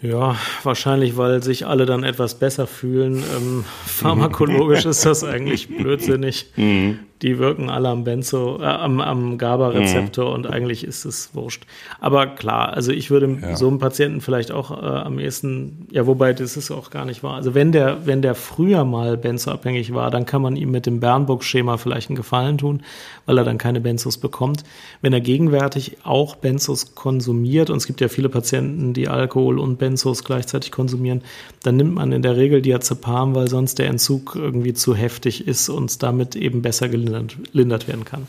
Ja, wahrscheinlich, weil sich alle dann etwas besser fühlen. Ähm, pharmakologisch ist das eigentlich blödsinnig. Mhm die wirken alle am Benzo, äh, am, am GABA-Rezeptor mhm. und eigentlich ist es wurscht. Aber klar, also ich würde ja. so einem Patienten vielleicht auch äh, am ehesten, ja, wobei das ist auch gar nicht wahr. Also wenn der, wenn der früher mal Benzo-abhängig war, dann kann man ihm mit dem Bernburg-Schema vielleicht einen Gefallen tun, weil er dann keine Benzos bekommt. Wenn er gegenwärtig auch Benzos konsumiert, und es gibt ja viele Patienten, die Alkohol und Benzos gleichzeitig konsumieren, dann nimmt man in der Regel Diazepam, weil sonst der Entzug irgendwie zu heftig ist und damit eben besser gelindert gelindert werden kann.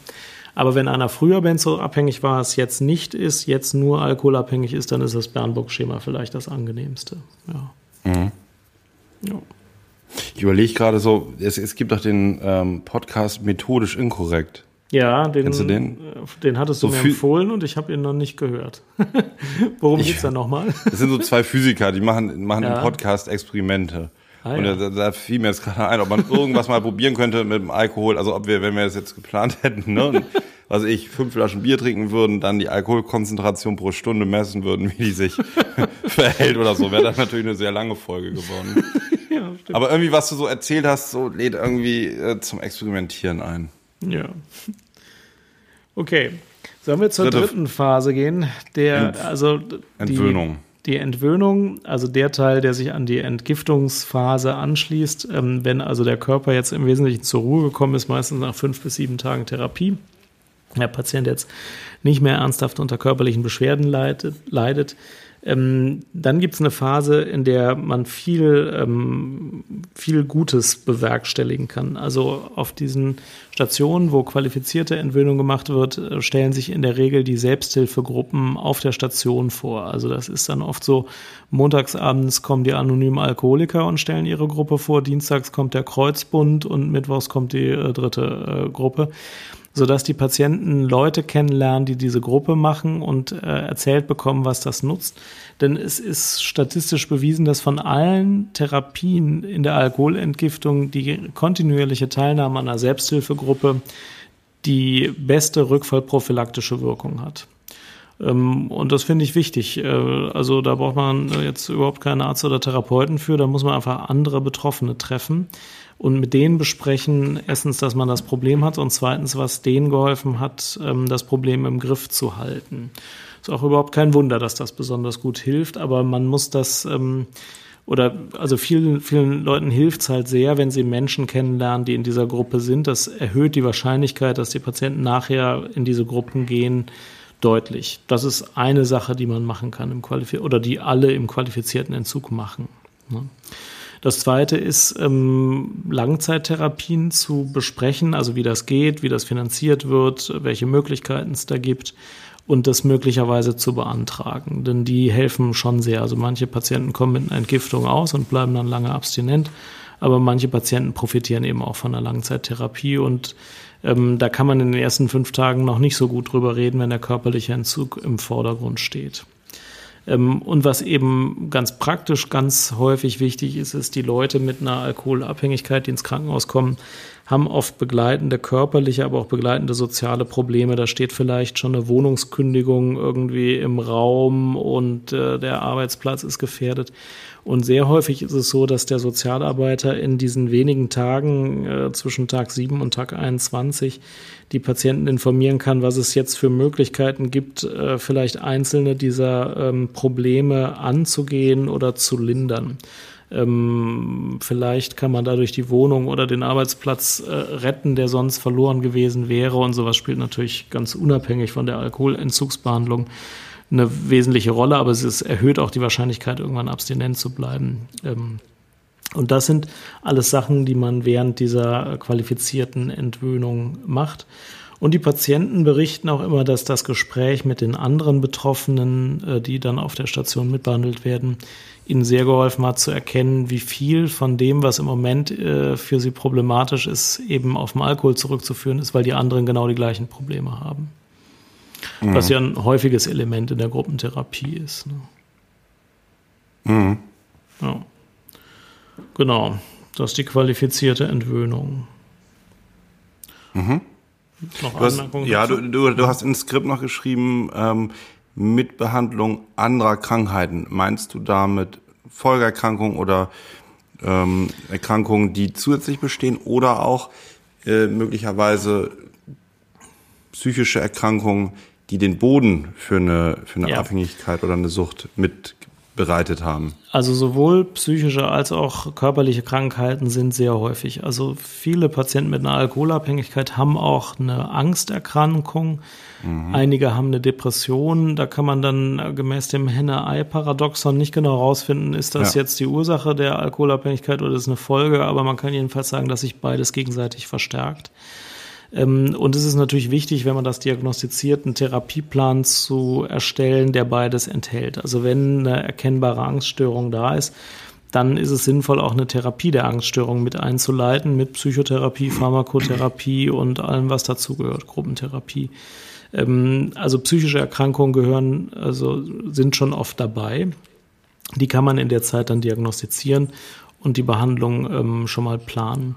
Aber wenn einer früher benzoabhängig war, es jetzt nicht ist, jetzt nur alkoholabhängig ist, dann ist das Bernburg-Schema vielleicht das angenehmste. Ja. Mhm. ja. Ich überlege gerade so, es, es, gibt doch den ähm, Podcast Methodisch Inkorrekt. Ja, den, du den? den hattest du so mir empfohlen und ich habe ihn noch nicht gehört. Worum geht es da nochmal? Das sind so zwei Physiker, die machen, machen ja. im Podcast Experimente. Ah, und ja. da, da fiel mir jetzt gerade ein, ob man irgendwas mal probieren könnte mit dem Alkohol. Also ob wir, wenn wir das jetzt geplant hätten, ne, also ich fünf Flaschen Bier trinken würden, dann die Alkoholkonzentration pro Stunde messen würden, wie die sich verhält oder so, wäre das natürlich eine sehr lange Folge geworden. ja, stimmt. Aber irgendwie, was du so erzählt hast, so lädt irgendwie äh, zum Experimentieren ein. Ja. Okay. Sollen wir zur Dritte dritten Phase gehen? Der, also die, Entwöhnung die Entwöhnung, also der Teil, der sich an die Entgiftungsphase anschließt, ähm, wenn also der Körper jetzt im Wesentlichen zur Ruhe gekommen ist, meistens nach fünf bis sieben Tagen Therapie, der Patient jetzt nicht mehr ernsthaft unter körperlichen Beschwerden leidet, leidet ähm, dann gibt es eine Phase, in der man viel, ähm, viel Gutes bewerkstelligen kann. Also auf diesen Stationen, wo qualifizierte Entwöhnung gemacht wird, äh, stellen sich in der Regel die Selbsthilfegruppen auf der Station vor. Also das ist dann oft so, montagsabends kommen die anonymen Alkoholiker und stellen ihre Gruppe vor, dienstags kommt der Kreuzbund und mittwochs kommt die äh, dritte äh, Gruppe sodass die Patienten Leute kennenlernen, die diese Gruppe machen und äh, erzählt bekommen, was das nutzt. Denn es ist statistisch bewiesen, dass von allen Therapien in der Alkoholentgiftung die kontinuierliche Teilnahme an einer Selbsthilfegruppe die beste rückfallprophylaktische Wirkung hat. Ähm, und das finde ich wichtig. Äh, also da braucht man jetzt überhaupt keinen Arzt oder Therapeuten für, da muss man einfach andere Betroffene treffen und mit denen besprechen, erstens, dass man das Problem hat und zweitens, was denen geholfen hat, ähm, das Problem im Griff zu halten. Ist auch überhaupt kein Wunder, dass das besonders gut hilft, aber man muss das ähm, oder also vielen, vielen Leuten hilft es halt sehr, wenn sie Menschen kennenlernen, die in dieser Gruppe sind. Das erhöht die Wahrscheinlichkeit, dass die Patienten nachher in diese Gruppen gehen, deutlich. Das ist eine Sache, die man machen kann im Qualifiz oder die alle im qualifizierten Entzug machen. Ne? Das zweite ist, ähm, Langzeittherapien zu besprechen, also wie das geht, wie das finanziert wird, welche Möglichkeiten es da gibt und das möglicherweise zu beantragen. Denn die helfen schon sehr. Also manche Patienten kommen mit einer Entgiftung aus und bleiben dann lange abstinent, aber manche Patienten profitieren eben auch von der Langzeittherapie und ähm, da kann man in den ersten fünf Tagen noch nicht so gut drüber reden, wenn der körperliche Entzug im Vordergrund steht. Ähm, und was eben ganz praktisch ganz häufig wichtig ist, ist, die Leute mit einer Alkoholabhängigkeit, die ins Krankenhaus kommen, haben oft begleitende körperliche, aber auch begleitende soziale Probleme. Da steht vielleicht schon eine Wohnungskündigung irgendwie im Raum und äh, der Arbeitsplatz ist gefährdet. Und sehr häufig ist es so, dass der Sozialarbeiter in diesen wenigen Tagen äh, zwischen Tag 7 und Tag 21 die Patienten informieren kann, was es jetzt für Möglichkeiten gibt, äh, vielleicht einzelne dieser ähm, Probleme anzugehen oder zu lindern. Ähm, vielleicht kann man dadurch die Wohnung oder den Arbeitsplatz äh, retten, der sonst verloren gewesen wäre. Und sowas spielt natürlich ganz unabhängig von der Alkoholentzugsbehandlung eine wesentliche Rolle, aber es erhöht auch die Wahrscheinlichkeit, irgendwann abstinent zu bleiben. Und das sind alles Sachen, die man während dieser qualifizierten Entwöhnung macht. Und die Patienten berichten auch immer, dass das Gespräch mit den anderen Betroffenen, äh, die dann auf der Station mitbehandelt werden, ihnen sehr geholfen hat zu erkennen, wie viel von dem, was im Moment äh, für sie problematisch ist, eben auf den Alkohol zurückzuführen ist, weil die anderen genau die gleichen Probleme haben. Mhm. Was ja ein häufiges Element in der Gruppentherapie ist. Ne? Mhm. Ja. Genau, das ist die qualifizierte Entwöhnung. Mhm. Noch du hast, ja, du, du, du, hast ins Skript noch geschrieben, ähm, mit Behandlung anderer Krankheiten. Meinst du damit Folgeerkrankungen oder ähm, Erkrankungen, die zusätzlich bestehen oder auch äh, möglicherweise psychische Erkrankungen, die den Boden für eine, für eine ja. Abhängigkeit oder eine Sucht mit bereitet haben. Also sowohl psychische als auch körperliche Krankheiten sind sehr häufig. Also viele Patienten mit einer Alkoholabhängigkeit haben auch eine Angsterkrankung. Mhm. Einige haben eine Depression. Da kann man dann gemäß dem Henne-Ei-Paradoxon nicht genau herausfinden, ist das ja. jetzt die Ursache der Alkoholabhängigkeit oder ist es eine Folge. Aber man kann jedenfalls sagen, dass sich beides gegenseitig verstärkt. Ähm, und es ist natürlich wichtig, wenn man das diagnostiziert, einen Therapieplan zu erstellen, der beides enthält. Also wenn eine erkennbare Angststörung da ist, dann ist es sinnvoll, auch eine Therapie der Angststörung mit einzuleiten, mit Psychotherapie, Pharmakotherapie und allem, was dazugehört, Gruppentherapie. Ähm, also psychische Erkrankungen gehören, also sind schon oft dabei. Die kann man in der Zeit dann diagnostizieren und die Behandlung ähm, schon mal planen.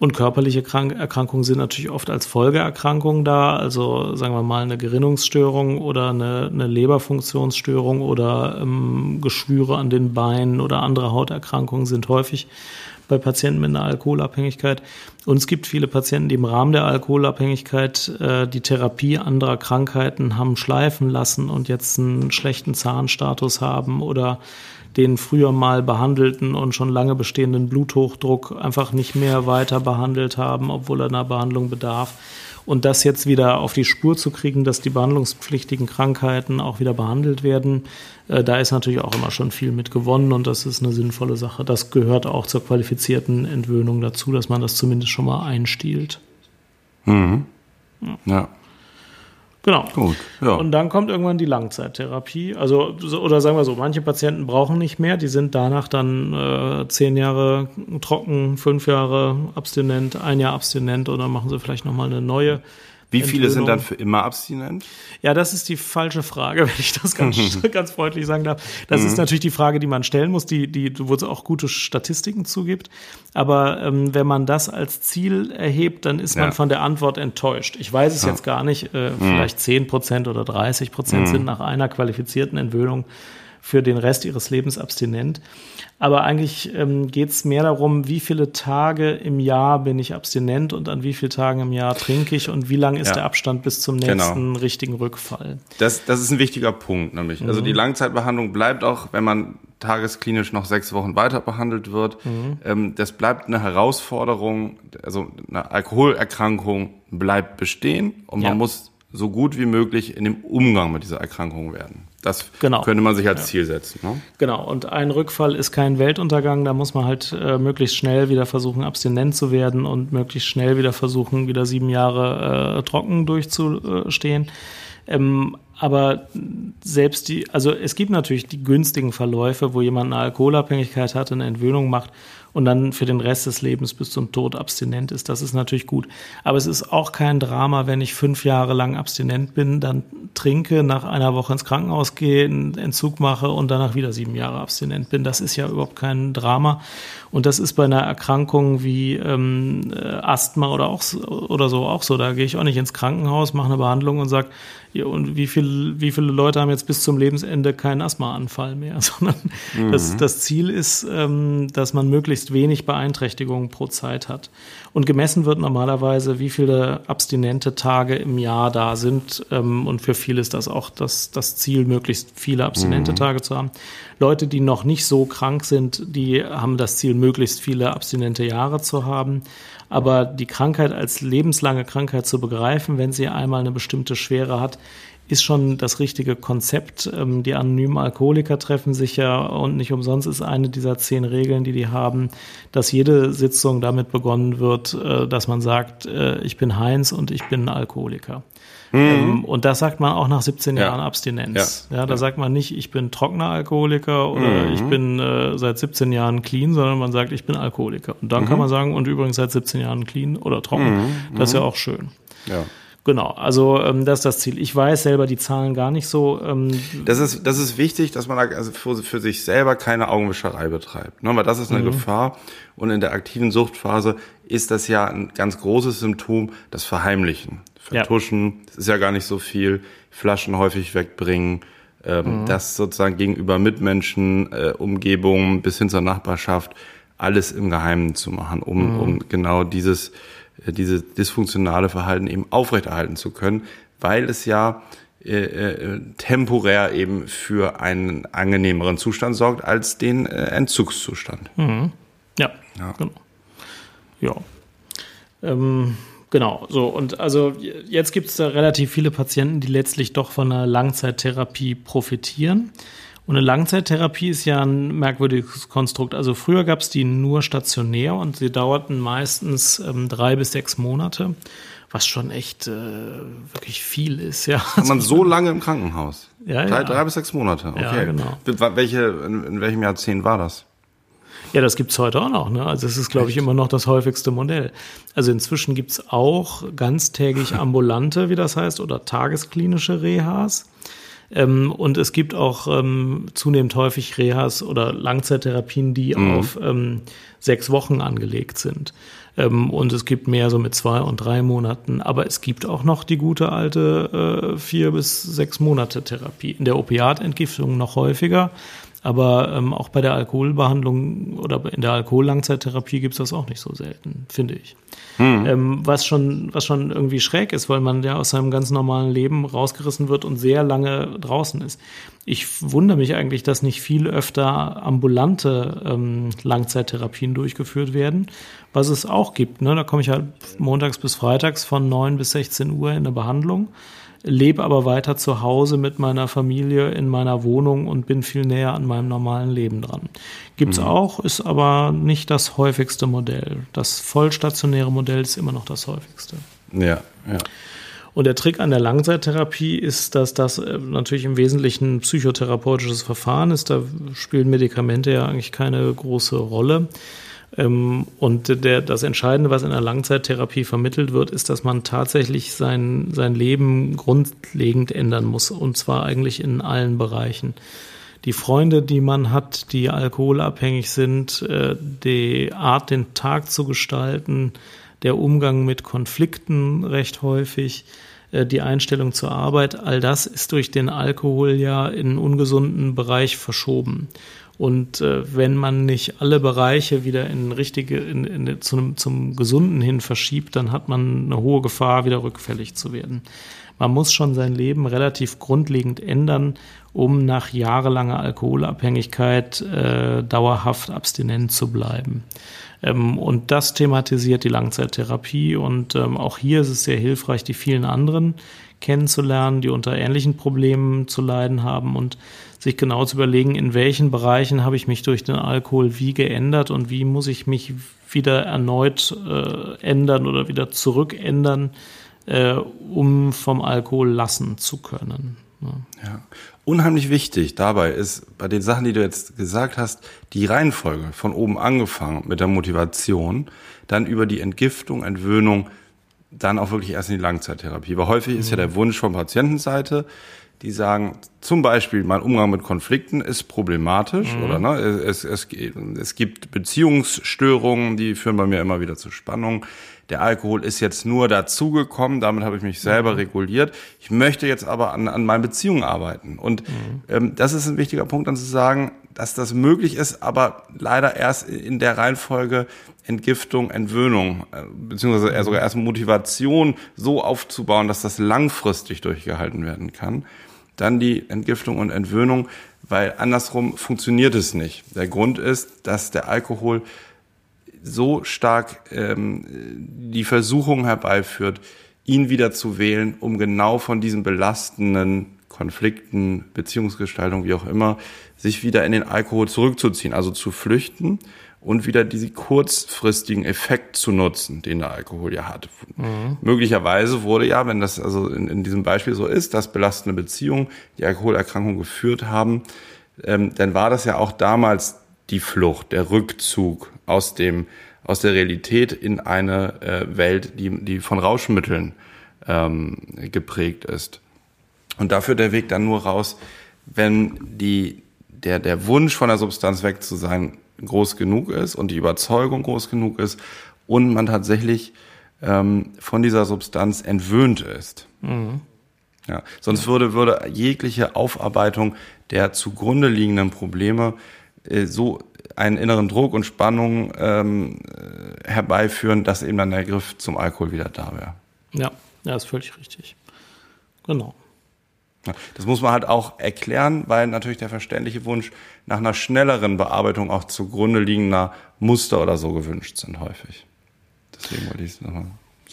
Und körperliche Krank Erkrankungen sind natürlich oft als Folgeerkrankungen da, also sagen wir mal eine Gerinnungsstörung oder eine, eine Leberfunktionsstörung oder ähm, Geschwüre an den Beinen oder andere Hauterkrankungen sind häufig bei Patienten mit einer Alkoholabhängigkeit. Und es gibt viele Patienten, die im Rahmen der Alkoholabhängigkeit äh, die Therapie anderer Krankheiten haben schleifen lassen und jetzt einen schlechten Zahnstatus haben oder den früher mal behandelten und schon lange bestehenden Bluthochdruck einfach nicht mehr weiter behandelt haben, obwohl er einer Behandlung bedarf. Und das jetzt wieder auf die Spur zu kriegen, dass die behandlungspflichtigen Krankheiten auch wieder behandelt werden, äh, da ist natürlich auch immer schon viel mit gewonnen und das ist eine sinnvolle Sache. Das gehört auch zur qualifizierten Entwöhnung dazu, dass man das zumindest schon mal einstiehlt. Mhm. Ja. Genau. Gut, ja. Und dann kommt irgendwann die Langzeittherapie. Also, oder sagen wir so, manche Patienten brauchen nicht mehr, die sind danach dann äh, zehn Jahre trocken, fünf Jahre abstinent, ein Jahr abstinent oder machen sie vielleicht nochmal eine neue wie viele sind dann für immer abstinent? Ja, das ist die falsche Frage, wenn ich das ganz, ganz freundlich sagen darf. Das mhm. ist natürlich die Frage, die man stellen muss, die, die, wo es auch gute Statistiken zugibt. Aber ähm, wenn man das als Ziel erhebt, dann ist ja. man von der Antwort enttäuscht. Ich weiß es ja. jetzt gar nicht. Äh, mhm. Vielleicht zehn Prozent oder 30 Prozent mhm. sind nach einer qualifizierten Entwöhnung für den Rest ihres Lebens abstinent. Aber eigentlich ähm, geht es mehr darum, wie viele Tage im Jahr bin ich abstinent und an wie vielen Tagen im Jahr trinke ich und wie lang ist ja. der Abstand bis zum genau. nächsten genau. richtigen Rückfall. Das, das ist ein wichtiger Punkt, nämlich. Also mhm. Also die Langzeitbehandlung bleibt auch, wenn man tagesklinisch noch sechs Wochen weiter behandelt wird. Mhm. Ähm, das bleibt eine Herausforderung, also eine Alkoholerkrankung bleibt bestehen und ja. man muss so gut wie möglich in dem Umgang mit dieser Erkrankung werden. Das genau. könnte man sich als ja. Ziel setzen. Ne? Genau, und ein Rückfall ist kein Weltuntergang. Da muss man halt äh, möglichst schnell wieder versuchen, abstinent zu werden und möglichst schnell wieder versuchen, wieder sieben Jahre äh, trocken durchzustehen. Ähm, aber selbst die, also es gibt natürlich die günstigen Verläufe, wo jemand eine Alkoholabhängigkeit hat, eine Entwöhnung macht und dann für den Rest des Lebens bis zum Tod abstinent ist. Das ist natürlich gut. Aber es ist auch kein Drama, wenn ich fünf Jahre lang abstinent bin, dann trinke, nach einer Woche ins Krankenhaus gehe, einen Entzug mache und danach wieder sieben Jahre abstinent bin. Das ist ja überhaupt kein Drama. Und das ist bei einer Erkrankung wie ähm, äh, Asthma oder auch oder so auch so. Da gehe ich auch nicht ins Krankenhaus, mache eine Behandlung und sage, ja, und wie, viel, wie viele Leute haben jetzt bis zum Lebensende keinen Asthmaanfall mehr? Sondern mhm. das, das Ziel ist, ähm, dass man möglichst wenig Beeinträchtigungen pro Zeit hat. Und gemessen wird normalerweise, wie viele abstinente Tage im Jahr da sind. Ähm, und für viele ist das auch das, das Ziel, möglichst viele abstinente mhm. Tage zu haben. Leute, die noch nicht so krank sind, die haben das Ziel, möglichst viele abstinente Jahre zu haben. Aber die Krankheit als lebenslange Krankheit zu begreifen, wenn sie einmal eine bestimmte Schwere hat, ist schon das richtige Konzept. Ähm, die anonymen Alkoholiker treffen sich ja und nicht umsonst ist eine dieser zehn Regeln, die die haben, dass jede Sitzung damit begonnen wird, äh, dass man sagt, äh, ich bin Heinz und ich bin Alkoholiker. Mhm. und das sagt man auch nach 17 ja. Jahren Abstinenz. Ja, ja da ja. sagt man nicht, ich bin trockener Alkoholiker oder mhm. ich bin äh, seit 17 Jahren clean, sondern man sagt, ich bin Alkoholiker. Und dann mhm. kann man sagen, und übrigens seit 17 Jahren clean oder trocken. Mhm. Das ist ja mhm. auch schön. Ja. Genau, also ähm, das ist das Ziel. Ich weiß selber die Zahlen gar nicht so. Ähm, das ist das ist wichtig, dass man also für, für sich selber keine Augenwischerei betreibt, ne? weil das ist eine mhm. Gefahr. Und in der aktiven Suchtphase ist das ja ein ganz großes Symptom, das Verheimlichen, Vertuschen. Ja. ist ja gar nicht so viel, Flaschen häufig wegbringen, ähm, mhm. das sozusagen gegenüber Mitmenschen, äh, Umgebung bis hin zur Nachbarschaft alles im Geheimen zu machen, um, mhm. um genau dieses äh, diese dysfunktionale Verhalten eben aufrechterhalten zu können, weil es ja äh, äh, temporär eben für einen angenehmeren Zustand sorgt als den äh, Entzugszustand. Mhm. Ja, ja, genau. Ja. Ähm, genau, so. Und also jetzt gibt es da relativ viele Patienten, die letztlich doch von einer Langzeittherapie profitieren. Und eine Langzeittherapie ist ja ein merkwürdiges Konstrukt. Also früher gab es die nur stationär und sie dauerten meistens ähm, drei bis sechs Monate, was schon echt äh, wirklich viel ist. Ja. Hat man so lange im Krankenhaus? Ja, drei, ja. drei bis sechs Monate. Okay. Ja, genau. Welche, in, in welchem Jahrzehnt war das? Ja, das gibt's heute auch noch. Ne? Also es ist, glaube ich, immer noch das häufigste Modell. Also inzwischen gibt's auch ganztägig ambulante, wie das heißt, oder tagesklinische Rehas. Ähm, und es gibt auch ähm, zunehmend häufig Rehas oder Langzeittherapien, die mhm. auf ähm, sechs Wochen angelegt sind. Ähm, und es gibt mehr so mit zwei und drei Monaten. Aber es gibt auch noch die gute alte äh, vier bis sechs Monate Therapie. In der Opiatentgiftung noch häufiger. Aber ähm, auch bei der Alkoholbehandlung oder in der Alkohollangzeittherapie gibt es das auch nicht so selten, finde ich. Mhm. Ähm, was, schon, was schon irgendwie schräg ist, weil man ja aus seinem ganz normalen Leben rausgerissen wird und sehr lange draußen ist. Ich wundere mich eigentlich, dass nicht viel öfter ambulante ähm, Langzeittherapien durchgeführt werden, was es auch gibt. Ne? Da komme ich halt montags bis freitags von 9 bis 16 Uhr in eine Behandlung lebe aber weiter zu Hause mit meiner Familie in meiner Wohnung und bin viel näher an meinem normalen Leben dran. Gibt's mhm. auch, ist aber nicht das häufigste Modell. Das vollstationäre Modell ist immer noch das häufigste. Ja, ja. Und der Trick an der Langzeittherapie ist, dass das äh, natürlich im Wesentlichen ein psychotherapeutisches Verfahren ist. Da spielen Medikamente ja eigentlich keine große Rolle. Ähm, und der, das Entscheidende, was in der Langzeittherapie vermittelt wird, ist, dass man tatsächlich sein, sein Leben grundlegend ändern muss. Und zwar eigentlich in allen Bereichen. Die Freunde, die man hat, die alkoholabhängig sind, äh, die Art, den Tag zu gestalten, der Umgang mit Konflikten recht häufig, äh, die Einstellung zur Arbeit, all das ist durch den Alkohol ja in einen ungesunden Bereich verschoben. Und äh, wenn man nicht alle Bereiche wieder in richtige, in, in, zum, zum Gesunden hin verschiebt, dann hat man eine hohe Gefahr, wieder rückfällig zu werden. Man muss schon sein Leben relativ grundlegend ändern, um nach jahrelanger Alkoholabhängigkeit äh, dauerhaft abstinent zu bleiben. Ähm, und das thematisiert die Langzeittherapie. Und ähm, auch hier ist es sehr hilfreich, die vielen anderen kennenzulernen, die unter ähnlichen Problemen zu leiden haben und sich genau zu überlegen, in welchen Bereichen habe ich mich durch den Alkohol wie geändert und wie muss ich mich wieder erneut äh, ändern oder wieder zurückändern, äh, um vom Alkohol lassen zu können. Ja. Unheimlich wichtig dabei ist bei den Sachen, die du jetzt gesagt hast, die Reihenfolge von oben angefangen mit der Motivation, dann über die Entgiftung, Entwöhnung, dann auch wirklich erst in die Langzeittherapie. Weil häufig ist ja der Wunsch von Patientenseite, die sagen, zum Beispiel, mein Umgang mit Konflikten ist problematisch mhm. oder ne, es, es, es gibt Beziehungsstörungen, die führen bei mir immer wieder zu Spannungen. Der Alkohol ist jetzt nur dazugekommen, damit habe ich mich selber mhm. reguliert. Ich möchte jetzt aber an, an meinen Beziehungen arbeiten. Und mhm. ähm, das ist ein wichtiger Punkt, dann zu sagen, dass das möglich ist, aber leider erst in der Reihenfolge Entgiftung, Entwöhnung, äh, beziehungsweise eher sogar erst Motivation so aufzubauen, dass das langfristig durchgehalten werden kann dann die Entgiftung und Entwöhnung, weil andersrum funktioniert es nicht. Der Grund ist, dass der Alkohol so stark ähm, die Versuchung herbeiführt, ihn wieder zu wählen, um genau von diesen belastenden Konflikten, Beziehungsgestaltung, wie auch immer, sich wieder in den Alkohol zurückzuziehen, also zu flüchten und wieder diesen kurzfristigen Effekt zu nutzen, den der Alkohol ja hat. Mhm. Möglicherweise wurde ja, wenn das also in, in, diesem Beispiel so ist, dass belastende Beziehungen die Alkoholerkrankung geführt haben, ähm, dann war das ja auch damals die Flucht, der Rückzug aus dem aus der Realität in eine äh, Welt, die, die von Rauschmitteln ähm, geprägt ist. Und dafür der Weg dann nur raus, wenn die, der, der Wunsch von der Substanz weg zu sein groß genug ist und die Überzeugung groß genug ist und man tatsächlich ähm, von dieser Substanz entwöhnt ist. Mhm. Ja, sonst würde, würde jegliche Aufarbeitung der zugrunde liegenden Probleme so einen inneren Druck und Spannung ähm, äh, herbeiführen, dass eben dann der Griff zum Alkohol wieder da wäre. Ja, ja, ist völlig richtig. Genau. Das muss man halt auch erklären, weil natürlich der verständliche Wunsch nach einer schnelleren Bearbeitung auch zugrunde liegender Muster oder so gewünscht sind häufig. Deswegen wollte ich es nochmal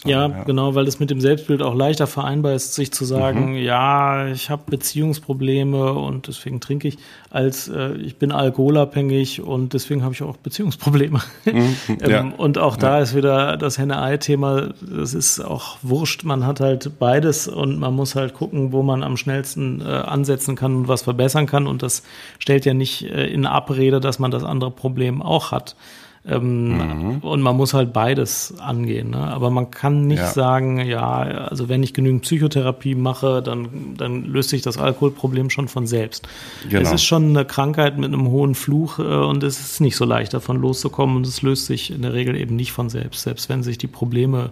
ja, ja, genau, weil es mit dem Selbstbild auch leichter vereinbar ist, sich zu sagen, mhm. ja, ich habe Beziehungsprobleme und deswegen trinke ich, als äh, ich bin alkoholabhängig und deswegen habe ich auch Beziehungsprobleme. Mhm. ähm, ja. Und auch da ja. ist wieder das Henne-Ei-Thema, das ist auch wurscht, man hat halt beides und man muss halt gucken, wo man am schnellsten äh, ansetzen kann und was verbessern kann und das stellt ja nicht äh, in Abrede, dass man das andere Problem auch hat. Ähm, mhm. Und man muss halt beides angehen. Ne? Aber man kann nicht ja. sagen, ja, also wenn ich genügend Psychotherapie mache, dann, dann löst sich das Alkoholproblem schon von selbst. Genau. Es ist schon eine Krankheit mit einem hohen Fluch äh, und es ist nicht so leicht davon loszukommen und es löst sich in der Regel eben nicht von selbst. Selbst wenn sich die Probleme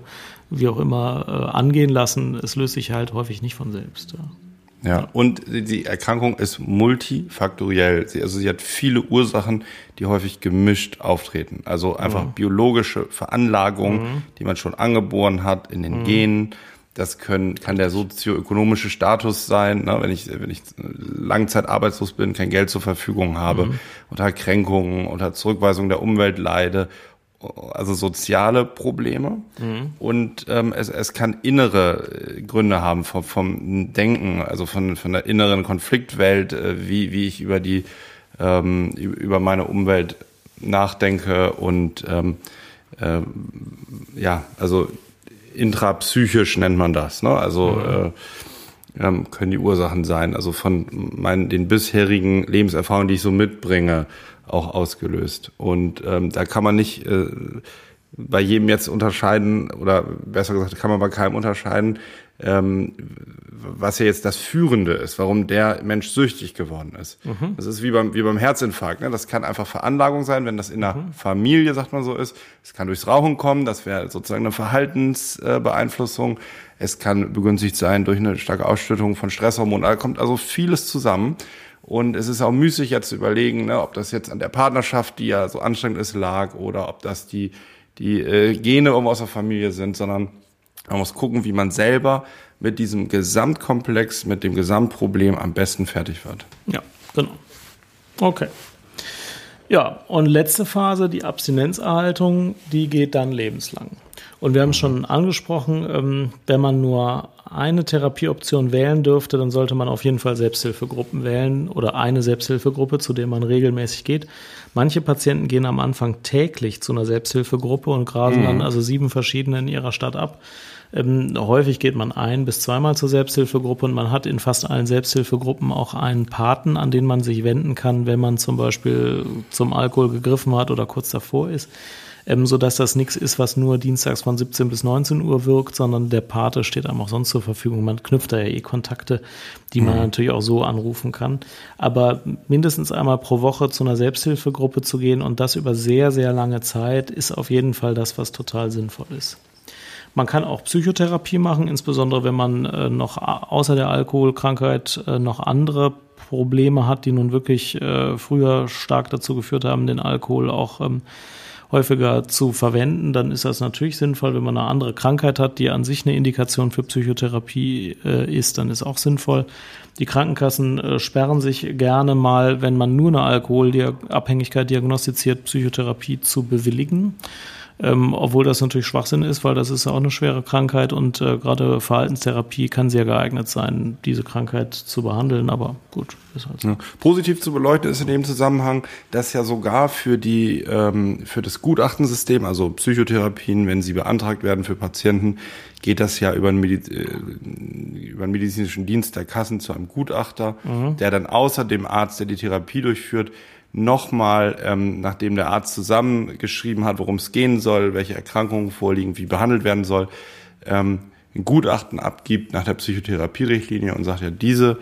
wie auch immer äh, angehen lassen, es löst sich halt häufig nicht von selbst. Ja. Ja, und die Erkrankung ist multifaktoriell. Sie, also sie hat viele Ursachen, die häufig gemischt auftreten. Also einfach mhm. biologische Veranlagungen, mhm. die man schon angeboren hat in den mhm. Genen. Das können, kann der sozioökonomische Status sein, ne? wenn ich, wenn ich Langzeit arbeitslos bin, kein Geld zur Verfügung habe, mhm. unter Kränkungen, unter Zurückweisung der Umwelt leide also soziale Probleme mhm. und ähm, es, es kann innere äh, Gründe haben vom, vom Denken, also von, von der inneren Konfliktwelt, äh, wie, wie ich über die ähm, über meine Umwelt nachdenke und ähm, äh, ja, also intrapsychisch nennt man das, ne? Also mhm. äh, ähm, können die Ursachen sein, also von meinen den bisherigen Lebenserfahrungen, die ich so mitbringe, auch ausgelöst. Und ähm, da kann man nicht äh, bei jedem jetzt unterscheiden, oder besser gesagt, kann man bei keinem unterscheiden, ähm, was ja jetzt das Führende ist, warum der Mensch süchtig geworden ist. Mhm. Das ist wie beim, wie beim Herzinfarkt. Ne? Das kann einfach Veranlagung sein, wenn das in der mhm. Familie, sagt man so, ist. Es kann durchs Rauchen kommen, das wäre sozusagen eine Verhaltensbeeinflussung. Es kann begünstigt sein durch eine starke Ausschüttung von Stresshormonen. Da kommt also vieles zusammen. Und es ist auch müßig jetzt zu überlegen, ne, ob das jetzt an der Partnerschaft, die ja so anstrengend ist, lag, oder ob das die, die äh, Gene irgendwo aus der Familie sind, sondern man muss gucken, wie man selber mit diesem Gesamtkomplex, mit dem Gesamtproblem am besten fertig wird. Ja, genau. Okay. Ja, und letzte Phase, die Abstinenzerhaltung, die geht dann lebenslang. Und wir haben es schon angesprochen, ähm, wenn man nur eine Therapieoption wählen dürfte, dann sollte man auf jeden Fall Selbsthilfegruppen wählen oder eine Selbsthilfegruppe, zu der man regelmäßig geht. Manche Patienten gehen am Anfang täglich zu einer Selbsthilfegruppe und grasen mhm. dann also sieben verschiedene in ihrer Stadt ab. Ähm, häufig geht man ein bis zweimal zur Selbsthilfegruppe und man hat in fast allen Selbsthilfegruppen auch einen Paten, an den man sich wenden kann, wenn man zum Beispiel zum Alkohol gegriffen hat oder kurz davor ist ähm, sodass das nichts ist, was nur dienstags von 17 bis 19 Uhr wirkt, sondern der Pate steht einem auch sonst zur Verfügung. Man knüpft da ja eh Kontakte, die man mhm. natürlich auch so anrufen kann. Aber mindestens einmal pro Woche zu einer Selbsthilfegruppe zu gehen und das über sehr, sehr lange Zeit ist auf jeden Fall das, was total sinnvoll ist. Man kann auch Psychotherapie machen, insbesondere wenn man äh, noch außer der Alkoholkrankheit äh, noch andere Probleme hat, die nun wirklich äh, früher stark dazu geführt haben, den Alkohol auch ähm, häufiger zu verwenden, dann ist das natürlich sinnvoll. Wenn man eine andere Krankheit hat, die an sich eine Indikation für Psychotherapie äh, ist, dann ist auch sinnvoll. Die Krankenkassen äh, sperren sich gerne mal, wenn man nur eine Alkoholabhängigkeit diagnostiziert, Psychotherapie zu bewilligen ähm, obwohl das natürlich Schwachsinn ist, weil das ist ja auch eine schwere Krankheit und äh, gerade Verhaltenstherapie kann sehr geeignet sein, diese Krankheit zu behandeln, aber gut, ist halt so. Ja. Positiv zu beleuchten ist in dem Zusammenhang, dass ja sogar für die ähm, für das Gutachtensystem, also Psychotherapien, wenn sie beantragt werden für Patienten, geht das ja über einen, Mediz äh, über einen medizinischen Dienst der Kassen zu einem Gutachter, mhm. der dann außer dem Arzt, der die Therapie durchführt, nochmal, ähm, nachdem der Arzt zusammengeschrieben hat, worum es gehen soll, welche Erkrankungen vorliegen, wie behandelt werden soll, ähm, ein Gutachten abgibt nach der Psychotherapierichtlinie und sagt ja, diese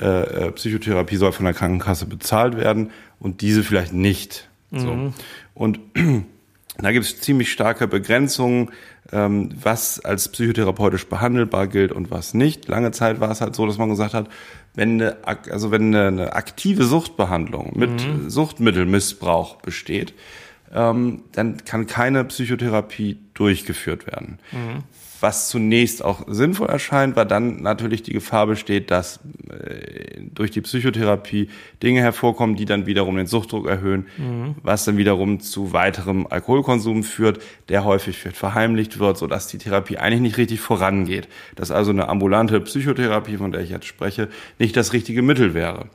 äh, äh Psychotherapie soll von der Krankenkasse bezahlt werden und diese vielleicht nicht. Mhm. So. Und da gibt es ziemlich starke Begrenzungen, ähm, was als psychotherapeutisch behandelbar gilt und was nicht. Lange Zeit war es halt so, dass man gesagt hat, wenn eine, also wenn eine, aktive Suchtbehandlung mit mhm. Suchtmittelmissbrauch besteht, ähm, dann kann keine Psychotherapie durchgeführt werden. Mhm. Was zunächst auch sinnvoll erscheint, weil dann natürlich die Gefahr besteht, dass äh, durch die Psychotherapie Dinge hervorkommen, die dann wiederum den Suchtdruck erhöhen, mhm. was dann wiederum zu weiterem Alkoholkonsum führt, der häufig verheimlicht wird, sodass die Therapie eigentlich nicht richtig vorangeht. Dass also eine ambulante Psychotherapie, von der ich jetzt spreche, nicht das richtige Mittel wäre.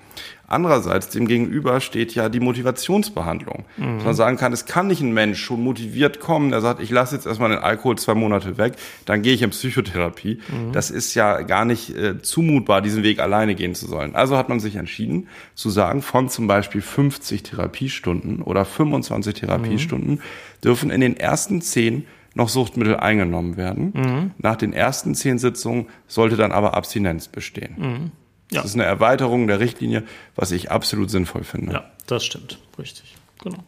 Andererseits dem gegenüber steht ja die Motivationsbehandlung. Mhm. Dass man sagen kann, es kann nicht ein Mensch schon motiviert kommen, der sagt, ich lasse jetzt erstmal den Alkohol zwei Monate weg, dann gehe ich in Psychotherapie. Mhm. Das ist ja gar nicht äh, zumutbar, diesen Weg alleine gehen zu sollen. Also hat man sich entschieden zu sagen, von zum Beispiel 50 Therapiestunden oder 25 Therapiestunden mhm. dürfen in den ersten zehn noch Suchtmittel eingenommen werden. Mhm. Nach den ersten zehn Sitzungen sollte dann aber Abstinenz bestehen. Ja. Das ist eine Erweiterung der Richtlinie, was ich absolut sinnvoll finde. Ja, das stimmt. Richtig. Genau.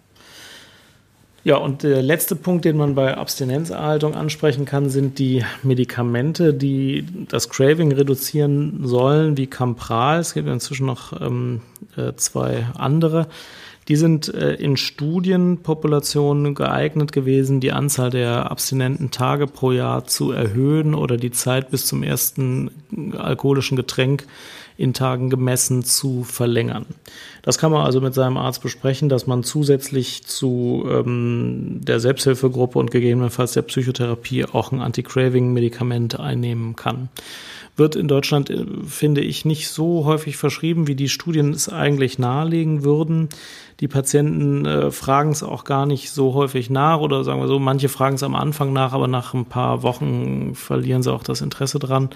Ja, und der letzte Punkt, den man bei Abstinenzerhaltung ansprechen kann, sind die Medikamente, die das Craving reduzieren sollen, wie Campral. Es gibt inzwischen noch ähm, äh, zwei andere. Die sind äh, in Studienpopulationen geeignet gewesen, die Anzahl der abstinenten Tage pro Jahr zu erhöhen oder die Zeit bis zum ersten alkoholischen Getränk in Tagen gemessen zu verlängern. Das kann man also mit seinem Arzt besprechen, dass man zusätzlich zu ähm, der Selbsthilfegruppe und gegebenenfalls der Psychotherapie auch ein Anti-Craving-Medikament einnehmen kann wird in Deutschland, äh, finde ich, nicht so häufig verschrieben, wie die Studien es eigentlich nahelegen würden. Die Patienten äh, fragen es auch gar nicht so häufig nach oder sagen wir so, manche fragen es am Anfang nach, aber nach ein paar Wochen verlieren sie auch das Interesse dran.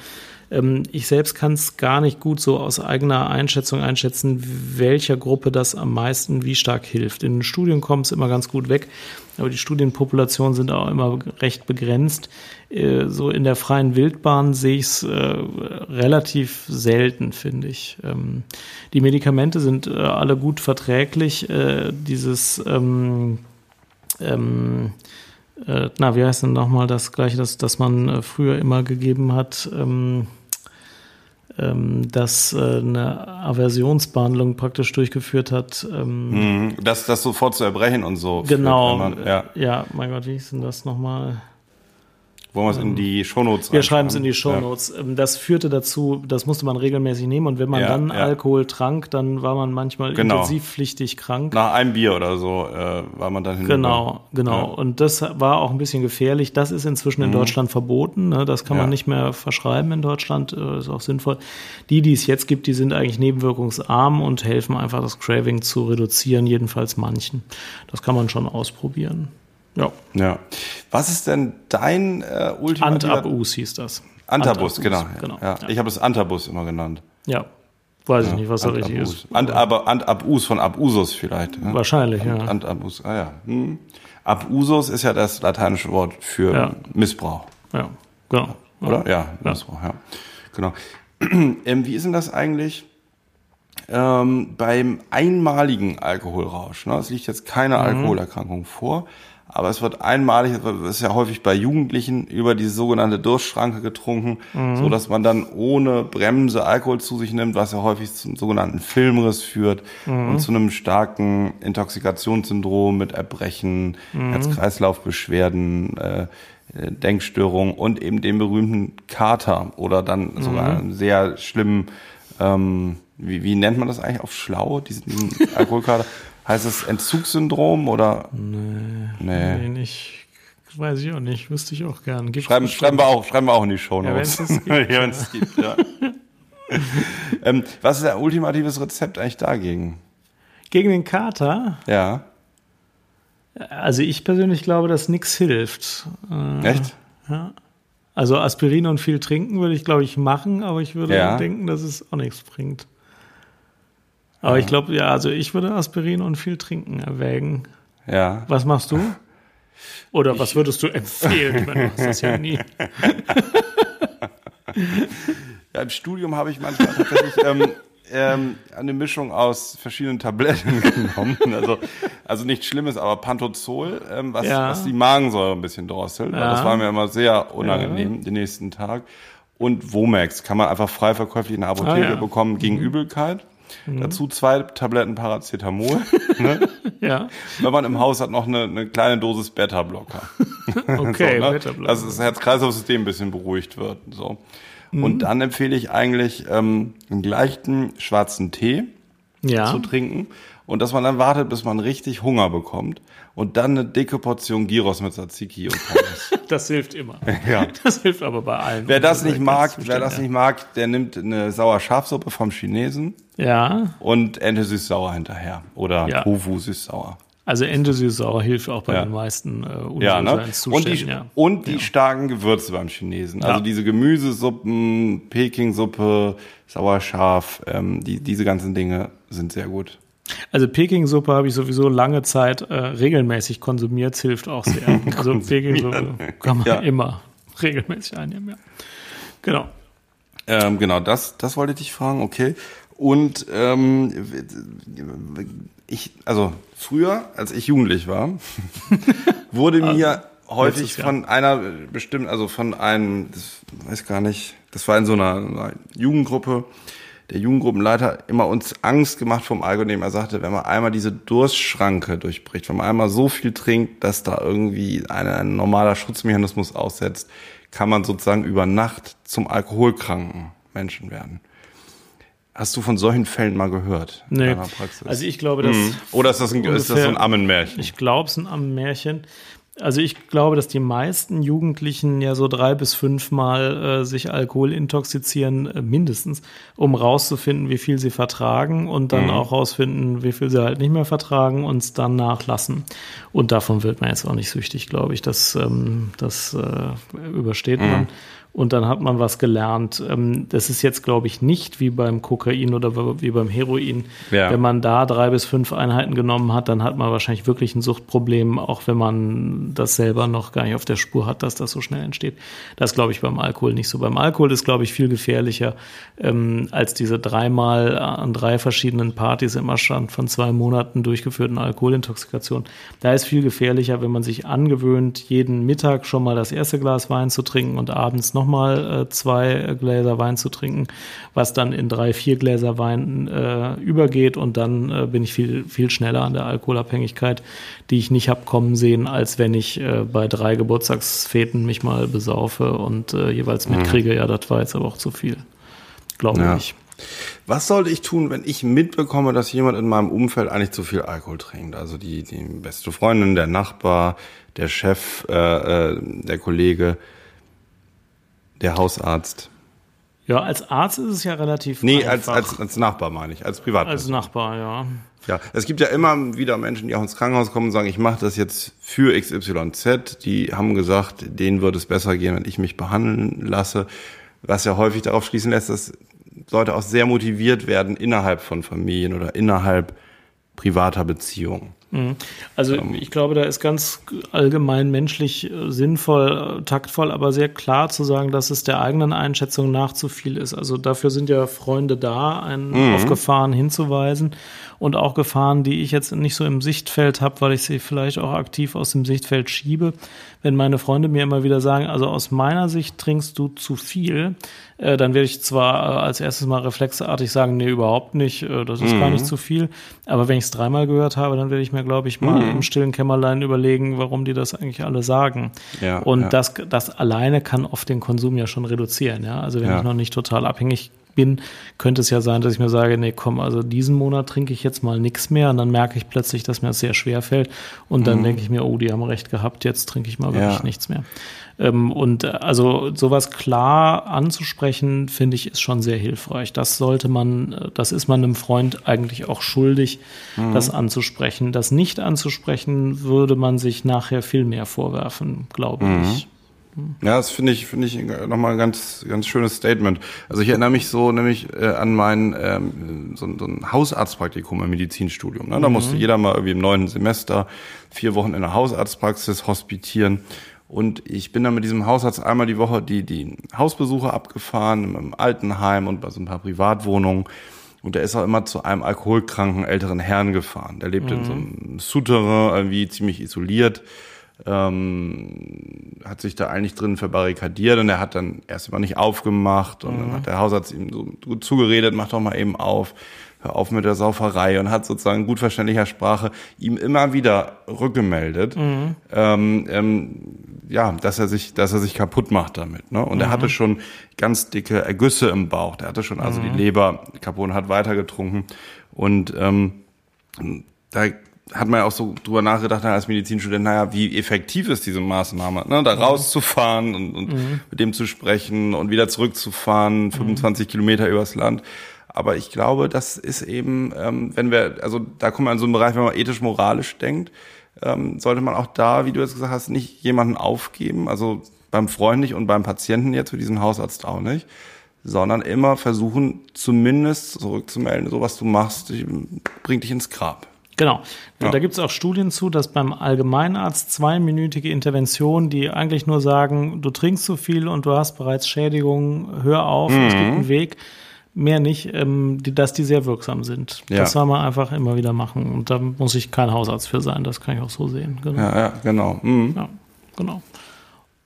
Ähm, ich selbst kann es gar nicht gut so aus eigener Einschätzung einschätzen, welcher Gruppe das am meisten wie stark hilft. In Studien kommt es immer ganz gut weg, aber die Studienpopulationen sind auch immer recht begrenzt. Äh, so in der freien Wildbahn sehe ich es äh, relativ selten, finde ich. Ähm, die Medikamente sind äh, alle gut verträglich. Äh, dieses ähm, ähm, äh, na, wie heißt denn nochmal das gleiche, das, das man äh, früher immer gegeben hat? Ähm, dass äh, eine Aversionsbehandlung praktisch durchgeführt hat. Ähm, mhm. das, das sofort zu erbrechen und so. Genau. Man, ja. ja, mein Gott, wie hieß denn das nochmal? Wollen wir es in die Shownotes Wir schreiben es in die Shownotes. Ja. Das führte dazu, das musste man regelmäßig nehmen und wenn man ja, dann ja. Alkohol trank, dann war man manchmal genau. intensivpflichtig krank. Nach einem Bier oder so äh, war man dann hinüber. Genau, genau. Und das war auch ein bisschen gefährlich. Das ist inzwischen in mhm. Deutschland verboten. Ne? Das kann man nicht mehr verschreiben in Deutschland. Äh, ist auch sinnvoll. Die, die es jetzt gibt, die sind eigentlich nebenwirkungsarm und helfen einfach, das Craving zu reduzieren, jedenfalls manchen. Das kann man schon ausprobieren. Ja. Ja. Was ist denn dein äh, ultimativer... Antabus hieß das. Antabus, Antabus genau. genau. Ja. ja. Ich habe es Antabus immer genannt. Ja. Weiß ich nicht, was da richtig ist. Ant, aber Antabus von Abusus vielleicht. Ne? Wahrscheinlich, ja. Antabus, ah ja. Hm. Abusus ist ja das lateinische Wort für. Missbrauch. Ja, genau. Oder? Ja, ja. Missbrauch, ja. Genau. ähm, wie ist denn das eigentlich ähm, beim einmaligen Alkoholrausch? Ne? Es liegt jetzt keine mhm. Alkoholerkrankung vor, aber es wird einmalig, es ist ja häufig bei Jugendlichen über diese sogenannte Durstschranke getrunken, mhm. so dass man dann ohne Bremse Alkohol zu sich nimmt, was ja häufig zum sogenannten Filmriss führt mhm. und zu einem starken Intoxikationssyndrom mit Erbrechen, mhm. Herz-Kreislauf-Beschwerden, äh, äh Denkstörung und eben dem berühmten Kater oder dann mhm. sogar einen sehr schlimmen, ähm, wie, wie nennt man das eigentlich auf schlau, diesen, diesen Alkoholkater? Heißt es Entzugssyndrom oder? Nee. Nee, nee nicht. Weiß ich auch nicht, wüsste ich auch gern. Gibt's schreiben, schreiben, wir auch, schreiben wir auch in die Show Notes. Ja, wenn es gibt. ja, ähm, was ist der ultimatives Rezept eigentlich dagegen? Gegen den Kater? Ja. Also ich persönlich glaube, dass nichts hilft. Äh, Echt? Ja. Also Aspirin und viel trinken würde ich, glaube ich, machen, aber ich würde ja. denken, dass es auch nichts bringt. Aber ja. ich glaube, ja, also ich würde Aspirin und viel trinken erwägen. Ja. Was machst du? Oder ich was würdest du empfehlen? du hast das ja nie. ja, Im Studium habe ich manchmal tatsächlich ähm, ähm, eine Mischung aus verschiedenen Tabletten genommen. Also, also nichts Schlimmes, aber Pantozol, ähm, was, ja. was die Magensäure ein bisschen drosselt. Ja. Das war mir immer sehr unangenehm ja. den nächsten Tag. Und Womax kann man einfach frei verkäuflich in der Apotheke ah, bekommen gegen mhm. Übelkeit. Mhm. Dazu zwei Tabletten Paracetamol. ne? ja. Wenn man im Haus hat, noch eine, eine kleine Dosis Beta-Blocker. okay, so, ne? Beta-Blocker. Also das Herz-Kreislauf-System ein bisschen beruhigt wird. So. Mhm. Und dann empfehle ich eigentlich ähm, einen leichten schwarzen Tee ja. zu trinken und dass man dann wartet, bis man richtig Hunger bekommt und dann eine dicke Portion Gyros mit Tzatziki und Pommes. das hilft immer. Ja. Das hilft aber bei allen. Wer das nicht mag, wer das ja. nicht mag, der nimmt eine Sauerschafsuppe vom Chinesen. Ja. Und Ente süß-sauer hinterher oder ja. Tofu süß-sauer. Also Ente süß-sauer hilft auch bei ja. den meisten äh, ja, ne? Und die, ja. und die starken Gewürze beim Chinesen. Also diese Gemüsesuppen, Peking-Suppe, sauerscharf, ähm, die, diese ganzen Dinge sind sehr gut. Also Peking-Suppe habe ich sowieso lange Zeit äh, regelmäßig konsumiert, es hilft auch sehr. Also Peking-Suppe kann man ja. immer regelmäßig einnehmen, ja. Genau. Ähm, genau, das, das wollte ich dich fragen, okay. Und ähm, ich, also früher, als ich jugendlich war, wurde mir häufig von einer bestimmten, also von einem, das weiß gar nicht, das war in so einer, einer Jugendgruppe, der Jugendgruppenleiter immer uns Angst gemacht vom Alkohol. Er sagte, wenn man einmal diese Durstschranke durchbricht, wenn man einmal so viel trinkt, dass da irgendwie ein, ein normaler Schutzmechanismus aussetzt, kann man sozusagen über Nacht zum alkoholkranken Menschen werden. Hast du von solchen Fällen mal gehört? Nee. Also ich glaube, dass. Mhm. Oder ist das ein, ist das so ein Ammenmärchen? Ich glaube, es ist ein Ammenmärchen. Also ich glaube, dass die meisten Jugendlichen ja so drei bis fünfmal äh, sich Alkohol intoxizieren, äh, mindestens, um rauszufinden, wie viel sie vertragen und dann mhm. auch rausfinden, wie viel sie halt nicht mehr vertragen und es dann nachlassen. Und davon wird man jetzt auch nicht süchtig, glaube ich. Das, ähm, das äh, übersteht mhm. man und dann hat man was gelernt. Ähm, das ist jetzt, glaube ich, nicht wie beim Kokain oder wie beim Heroin. Ja. Wenn man da drei bis fünf Einheiten genommen hat, dann hat man wahrscheinlich wirklich ein Suchtproblem, auch wenn man das selber noch gar nicht auf der Spur hat, dass das so schnell entsteht. Das glaube ich beim Alkohol nicht so. Beim Alkohol ist, glaube ich, viel gefährlicher ähm, als diese dreimal an drei verschiedenen Partys im Abstand von zwei Monaten durchgeführten Alkoholintoxikation. Da ist viel gefährlicher, wenn man sich angewöhnt, jeden Mittag schon mal das erste Glas Wein zu trinken und abends noch nochmal äh, zwei Gläser Wein zu trinken, was dann in drei, vier Gläser Wein äh, übergeht und dann äh, bin ich viel, viel schneller an der Alkoholabhängigkeit, die ich nicht hab kommen sehen, als wenn ich äh, bei drei Geburtstagsfeten mich mal besaufe und äh, jeweils mhm. mitkriege, mhm. ja, das war jetzt aber auch zu viel. Glaube ja. ich. Was sollte ich tun, wenn ich mitbekomme, dass jemand in meinem Umfeld eigentlich zu viel Alkohol trinkt? Also die, die beste Freundin, der Nachbar, der Chef, äh, äh, der Kollege, der Hausarzt. Ja, als Arzt ist es ja relativ Nee, als, als, als Nachbar meine ich, als Privatperson. Als Nachbar, ja. Ja, es gibt ja immer wieder Menschen, die auch ins Krankenhaus kommen und sagen, ich mache das jetzt für XYZ. Die haben gesagt, denen würde es besser gehen, wenn ich mich behandeln lasse. Was ja häufig darauf schließen lässt, dass Leute auch sehr motiviert werden innerhalb von Familien oder innerhalb privater Beziehungen. Mhm. Also ähm. ich glaube, da ist ganz allgemein menschlich äh, sinnvoll, äh, taktvoll, aber sehr klar zu sagen, dass es der eigenen Einschätzung nach zu viel ist. Also dafür sind ja Freunde da, einen mhm. auf Gefahren hinzuweisen und auch Gefahren, die ich jetzt nicht so im Sichtfeld habe, weil ich sie vielleicht auch aktiv aus dem Sichtfeld schiebe. Wenn meine Freunde mir immer wieder sagen, also aus meiner Sicht trinkst du zu viel, äh, dann werde ich zwar äh, als erstes mal reflexartig sagen, nee, überhaupt nicht, äh, das ist mhm. gar nicht zu viel. Aber wenn ich es dreimal gehört habe, dann werde ich mir, glaube ich, mal mhm. im stillen Kämmerlein überlegen, warum die das eigentlich alle sagen. Ja, und ja. Das, das alleine kann oft den Konsum ja schon reduzieren. Ja? Also wenn ja. ich noch nicht total abhängig bin, könnte es ja sein, dass ich mir sage, nee, komm, also diesen Monat trinke ich jetzt mal nichts mehr und dann merke ich plötzlich, dass mir das sehr schwer fällt und dann mhm. denke ich mir, oh, die haben recht gehabt, jetzt trinke ich mal wirklich nichts mehr. Ähm, und äh, also sowas klar anzusprechen, finde ich, ist schon sehr hilfreich. Das sollte man, äh, das ist man einem Freund eigentlich auch schuldig, mhm. das anzusprechen. Das nicht anzusprechen, würde man sich nachher viel mehr vorwerfen, glaube mhm. ich. Ja, das finde ich, finde ich nochmal ein ganz, ganz schönes Statement. Also ich erinnere mich so nämlich äh, an mein ähm, so, so ein Hausarztpraktikum im Medizinstudium. Ne? Da mhm. musste jeder mal irgendwie im neunten Semester vier Wochen in der Hausarztpraxis hospitieren. Und ich bin dann mit diesem Hausarzt einmal die Woche die, die Hausbesuche abgefahren, im Altenheim und bei so ein paar Privatwohnungen. Und der ist auch immer zu einem alkoholkranken älteren Herrn gefahren. Der lebt mhm. in so einem Souterrain, irgendwie ziemlich isoliert ähm, hat sich da eigentlich drin verbarrikadiert und er hat dann erst mal nicht aufgemacht und mhm. dann hat der Hausarzt ihm so gut zugeredet, mach doch mal eben auf, hör auf mit der Sauferei und hat sozusagen gut verständlicher Sprache ihm immer wieder rückgemeldet, mhm. ähm, ähm, ja, dass er sich, dass er sich kaputt macht damit. Ne? Und mhm. er hatte schon ganz dicke Ergüsse im Bauch. Der hatte schon also die mhm. Leber kaputt und hat weitergetrunken und ähm, da hat man ja auch so drüber nachgedacht als Medizinstudent, naja, wie effektiv ist diese Maßnahme, ne? da mhm. rauszufahren und, und mhm. mit dem zu sprechen und wieder zurückzufahren, 25 mhm. Kilometer übers Land. Aber ich glaube, das ist eben, ähm, wenn wir, also da kommen wir in so einen Bereich, wenn man ethisch-moralisch denkt, ähm, sollte man auch da, wie du jetzt gesagt hast, nicht jemanden aufgeben, also beim Freund nicht und beim Patienten jetzt, für diesen Hausarzt auch nicht, sondern immer versuchen, zumindest zurückzumelden, so was du machst, bringt dich ins Grab. Genau. Ja. Da gibt es auch Studien zu, dass beim Allgemeinarzt zweiminütige Interventionen, die eigentlich nur sagen, du trinkst zu viel und du hast bereits Schädigungen, hör auf, mhm. es gibt einen Weg, mehr nicht, ähm, die, dass die sehr wirksam sind. Ja. Das soll man einfach immer wieder machen. Und da muss ich kein Hausarzt für sein, das kann ich auch so sehen. Genau. Ja, ja, genau. Mhm. Ja, genau.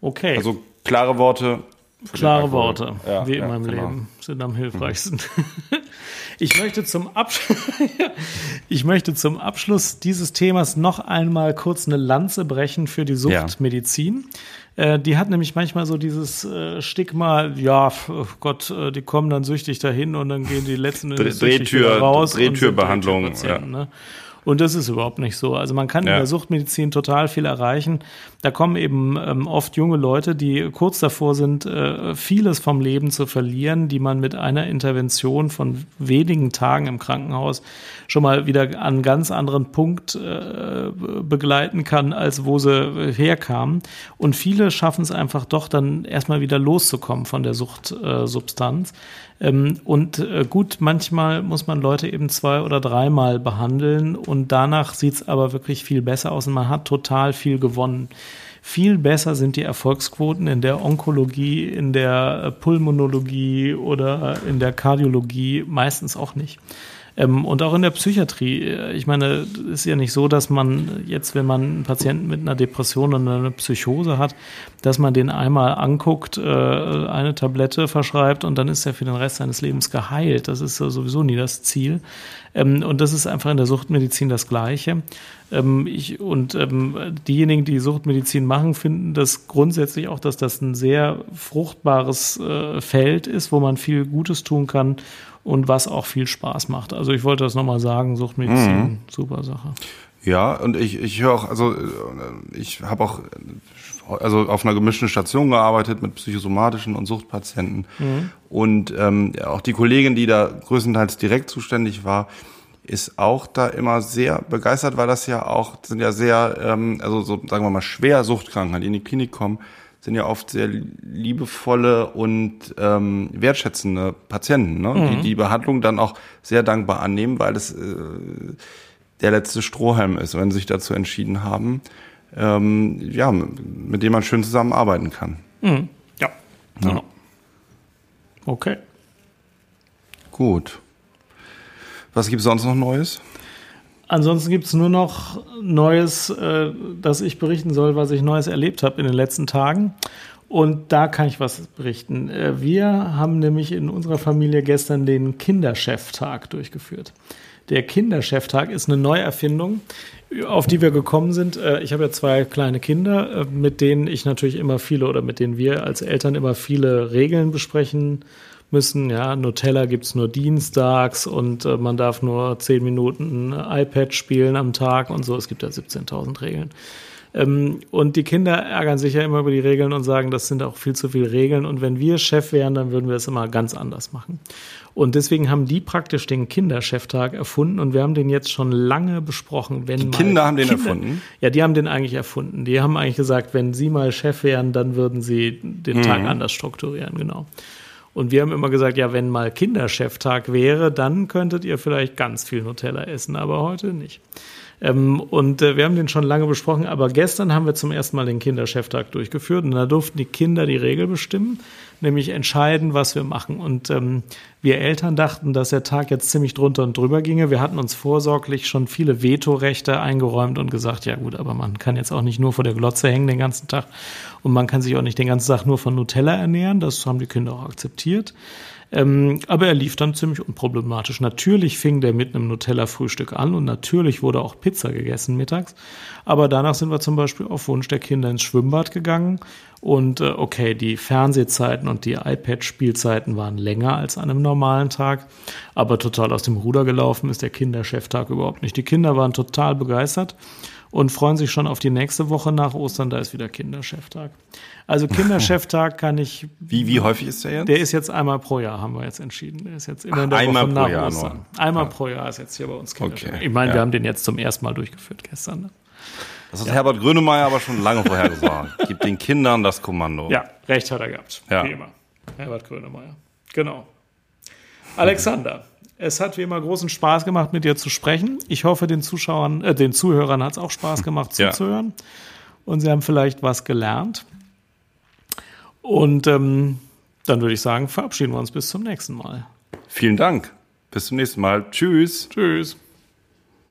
Okay. Also klare Worte. Klare Worte, ja, wie in meinem genau. Leben, sind am hilfreichsten. Mhm. Ich möchte zum, Abs ich möchte zum Abschluss dieses Themas noch einmal kurz eine Lanze brechen für die Suchtmedizin. Ja. Äh, die hat nämlich manchmal so dieses äh, Stigma, ja, oh Gott, äh, die kommen dann süchtig dahin und dann gehen die letzten Drehtür, raus. Drehtürbehandlung. Ja. Ne? Und das ist überhaupt nicht so. Also man kann ja. in der Suchtmedizin total viel erreichen. Da kommen eben ähm, oft junge Leute, die kurz davor sind, äh, vieles vom Leben zu verlieren, die man mit einer Intervention von wenigen Tagen im Krankenhaus schon mal wieder an einen ganz anderen Punkt äh, begleiten kann, als wo sie herkamen. Und viele schaffen es einfach doch dann erstmal wieder loszukommen von der Suchtsubstanz. Äh, und äh, gut, manchmal muss man Leute eben zwei oder dreimal behandeln und danach sieht's aber wirklich viel besser aus und man hat total viel gewonnen. Viel besser sind die Erfolgsquoten in der Onkologie, in der äh, Pulmonologie oder in der Kardiologie meistens auch nicht. Ähm, und auch in der Psychiatrie. Äh, ich meine, es ist ja nicht so, dass man jetzt, wenn man einen Patienten mit einer Depression oder einer Psychose hat, dass man den einmal anguckt, äh, eine Tablette verschreibt und dann ist er für den Rest seines Lebens geheilt. Das ist sowieso nie das Ziel. Ähm, und das ist einfach in der Suchtmedizin das Gleiche. Ähm, ich, und diejenigen, die Suchtmedizin machen, finden das grundsätzlich auch, dass das ein sehr fruchtbares äh, Feld ist, wo man viel Gutes tun kann und was auch viel Spaß macht. Also ich wollte das nochmal sagen, Suchtmedizin, mhm. super Sache. Ja, und ich, ich höre auch, also äh, ich habe auch also auf einer gemischten Station gearbeitet mit psychosomatischen und Suchtpatienten. Mhm. Und ähm, auch die Kollegin, die da größtenteils direkt zuständig war, ist auch da immer sehr begeistert, weil das ja auch, sind ja sehr, ähm, also so sagen wir mal, schwer Suchtkranken, die in die Klinik kommen, sind ja oft sehr liebevolle und ähm, wertschätzende Patienten, ne? Mhm. die die Behandlung dann auch sehr dankbar annehmen, weil es äh, der letzte Strohhalm ist, wenn sie sich dazu entschieden haben, ähm, ja, mit dem man schön zusammenarbeiten kann. Mhm. Ja. ja. Genau. Okay. Gut. Was gibt es sonst noch Neues? Ansonsten gibt es nur noch Neues, äh, dass ich berichten soll, was ich Neues erlebt habe in den letzten Tagen. Und da kann ich was berichten. Äh, wir haben nämlich in unserer Familie gestern den Kindercheftag durchgeführt. Der Kindercheftag ist eine Neuerfindung, auf die wir gekommen sind. Äh, ich habe ja zwei kleine Kinder, äh, mit denen ich natürlich immer viele oder mit denen wir als Eltern immer viele Regeln besprechen müssen. Ja, Nutella gibt's nur dienstags und äh, man darf nur zehn Minuten iPad spielen am Tag und so. Es gibt ja 17.000 Regeln. Ähm, und die Kinder ärgern sich ja immer über die Regeln und sagen, das sind auch viel zu viele Regeln. Und wenn wir Chef wären, dann würden wir es immer ganz anders machen. Und deswegen haben die praktisch den Kindercheftag erfunden und wir haben den jetzt schon lange besprochen. Wenn die Kinder haben den Kinder, erfunden? Ja, die haben den eigentlich erfunden. Die haben eigentlich gesagt, wenn sie mal Chef wären, dann würden sie den mhm. Tag anders strukturieren, genau. Und wir haben immer gesagt, ja, wenn mal Kindercheftag wäre, dann könntet ihr vielleicht ganz viel Nutella essen, aber heute nicht. Ähm, und äh, wir haben den schon lange besprochen, aber gestern haben wir zum ersten Mal den Kindercheftag durchgeführt und da durften die Kinder die Regel bestimmen, nämlich entscheiden, was wir machen. Und ähm, wir Eltern dachten, dass der Tag jetzt ziemlich drunter und drüber ginge. Wir hatten uns vorsorglich schon viele Vetorechte eingeräumt und gesagt, ja gut, aber man kann jetzt auch nicht nur vor der Glotze hängen den ganzen Tag und man kann sich auch nicht den ganzen Tag nur von Nutella ernähren. Das haben die Kinder auch akzeptiert. Ähm, aber er lief dann ziemlich unproblematisch. Natürlich fing der mit einem Nutella-Frühstück an und natürlich wurde auch Pizza gegessen mittags. Aber danach sind wir zum Beispiel auf Wunsch der Kinder ins Schwimmbad gegangen. Und äh, okay, die Fernsehzeiten und die iPad-Spielzeiten waren länger als an einem normalen Tag. Aber total aus dem Ruder gelaufen ist der Kindercheftag überhaupt nicht. Die Kinder waren total begeistert und freuen sich schon auf die nächste Woche nach Ostern. Da ist wieder Kindercheftag. Also Kindercheftag kann ich. Wie, wie häufig ist der jetzt? Der ist jetzt einmal pro Jahr, haben wir jetzt entschieden. Der ist jetzt immer Ach, in der einmal Woche pro nach Jahr Ostern. Nur. Einmal ja. pro Jahr ist jetzt hier bei uns Kindercheftag. Okay. Ich meine, ja. wir haben den jetzt zum ersten Mal durchgeführt gestern. Ne? Das hat ja. Herbert Grönemeyer aber schon lange vorher gesagt. Gib den Kindern das Kommando. Ja, recht hat er gehabt. Ja. Wie immer. Herbert Grönemeyer. Genau. Alexander. Es hat wie immer großen Spaß gemacht, mit dir zu sprechen. Ich hoffe, den Zuschauern, äh, den Zuhörern hat es auch Spaß gemacht ja. zuzuhören. Und sie haben vielleicht was gelernt. Und ähm, dann würde ich sagen, verabschieden wir uns bis zum nächsten Mal. Vielen Dank. Bis zum nächsten Mal. Tschüss. Tschüss.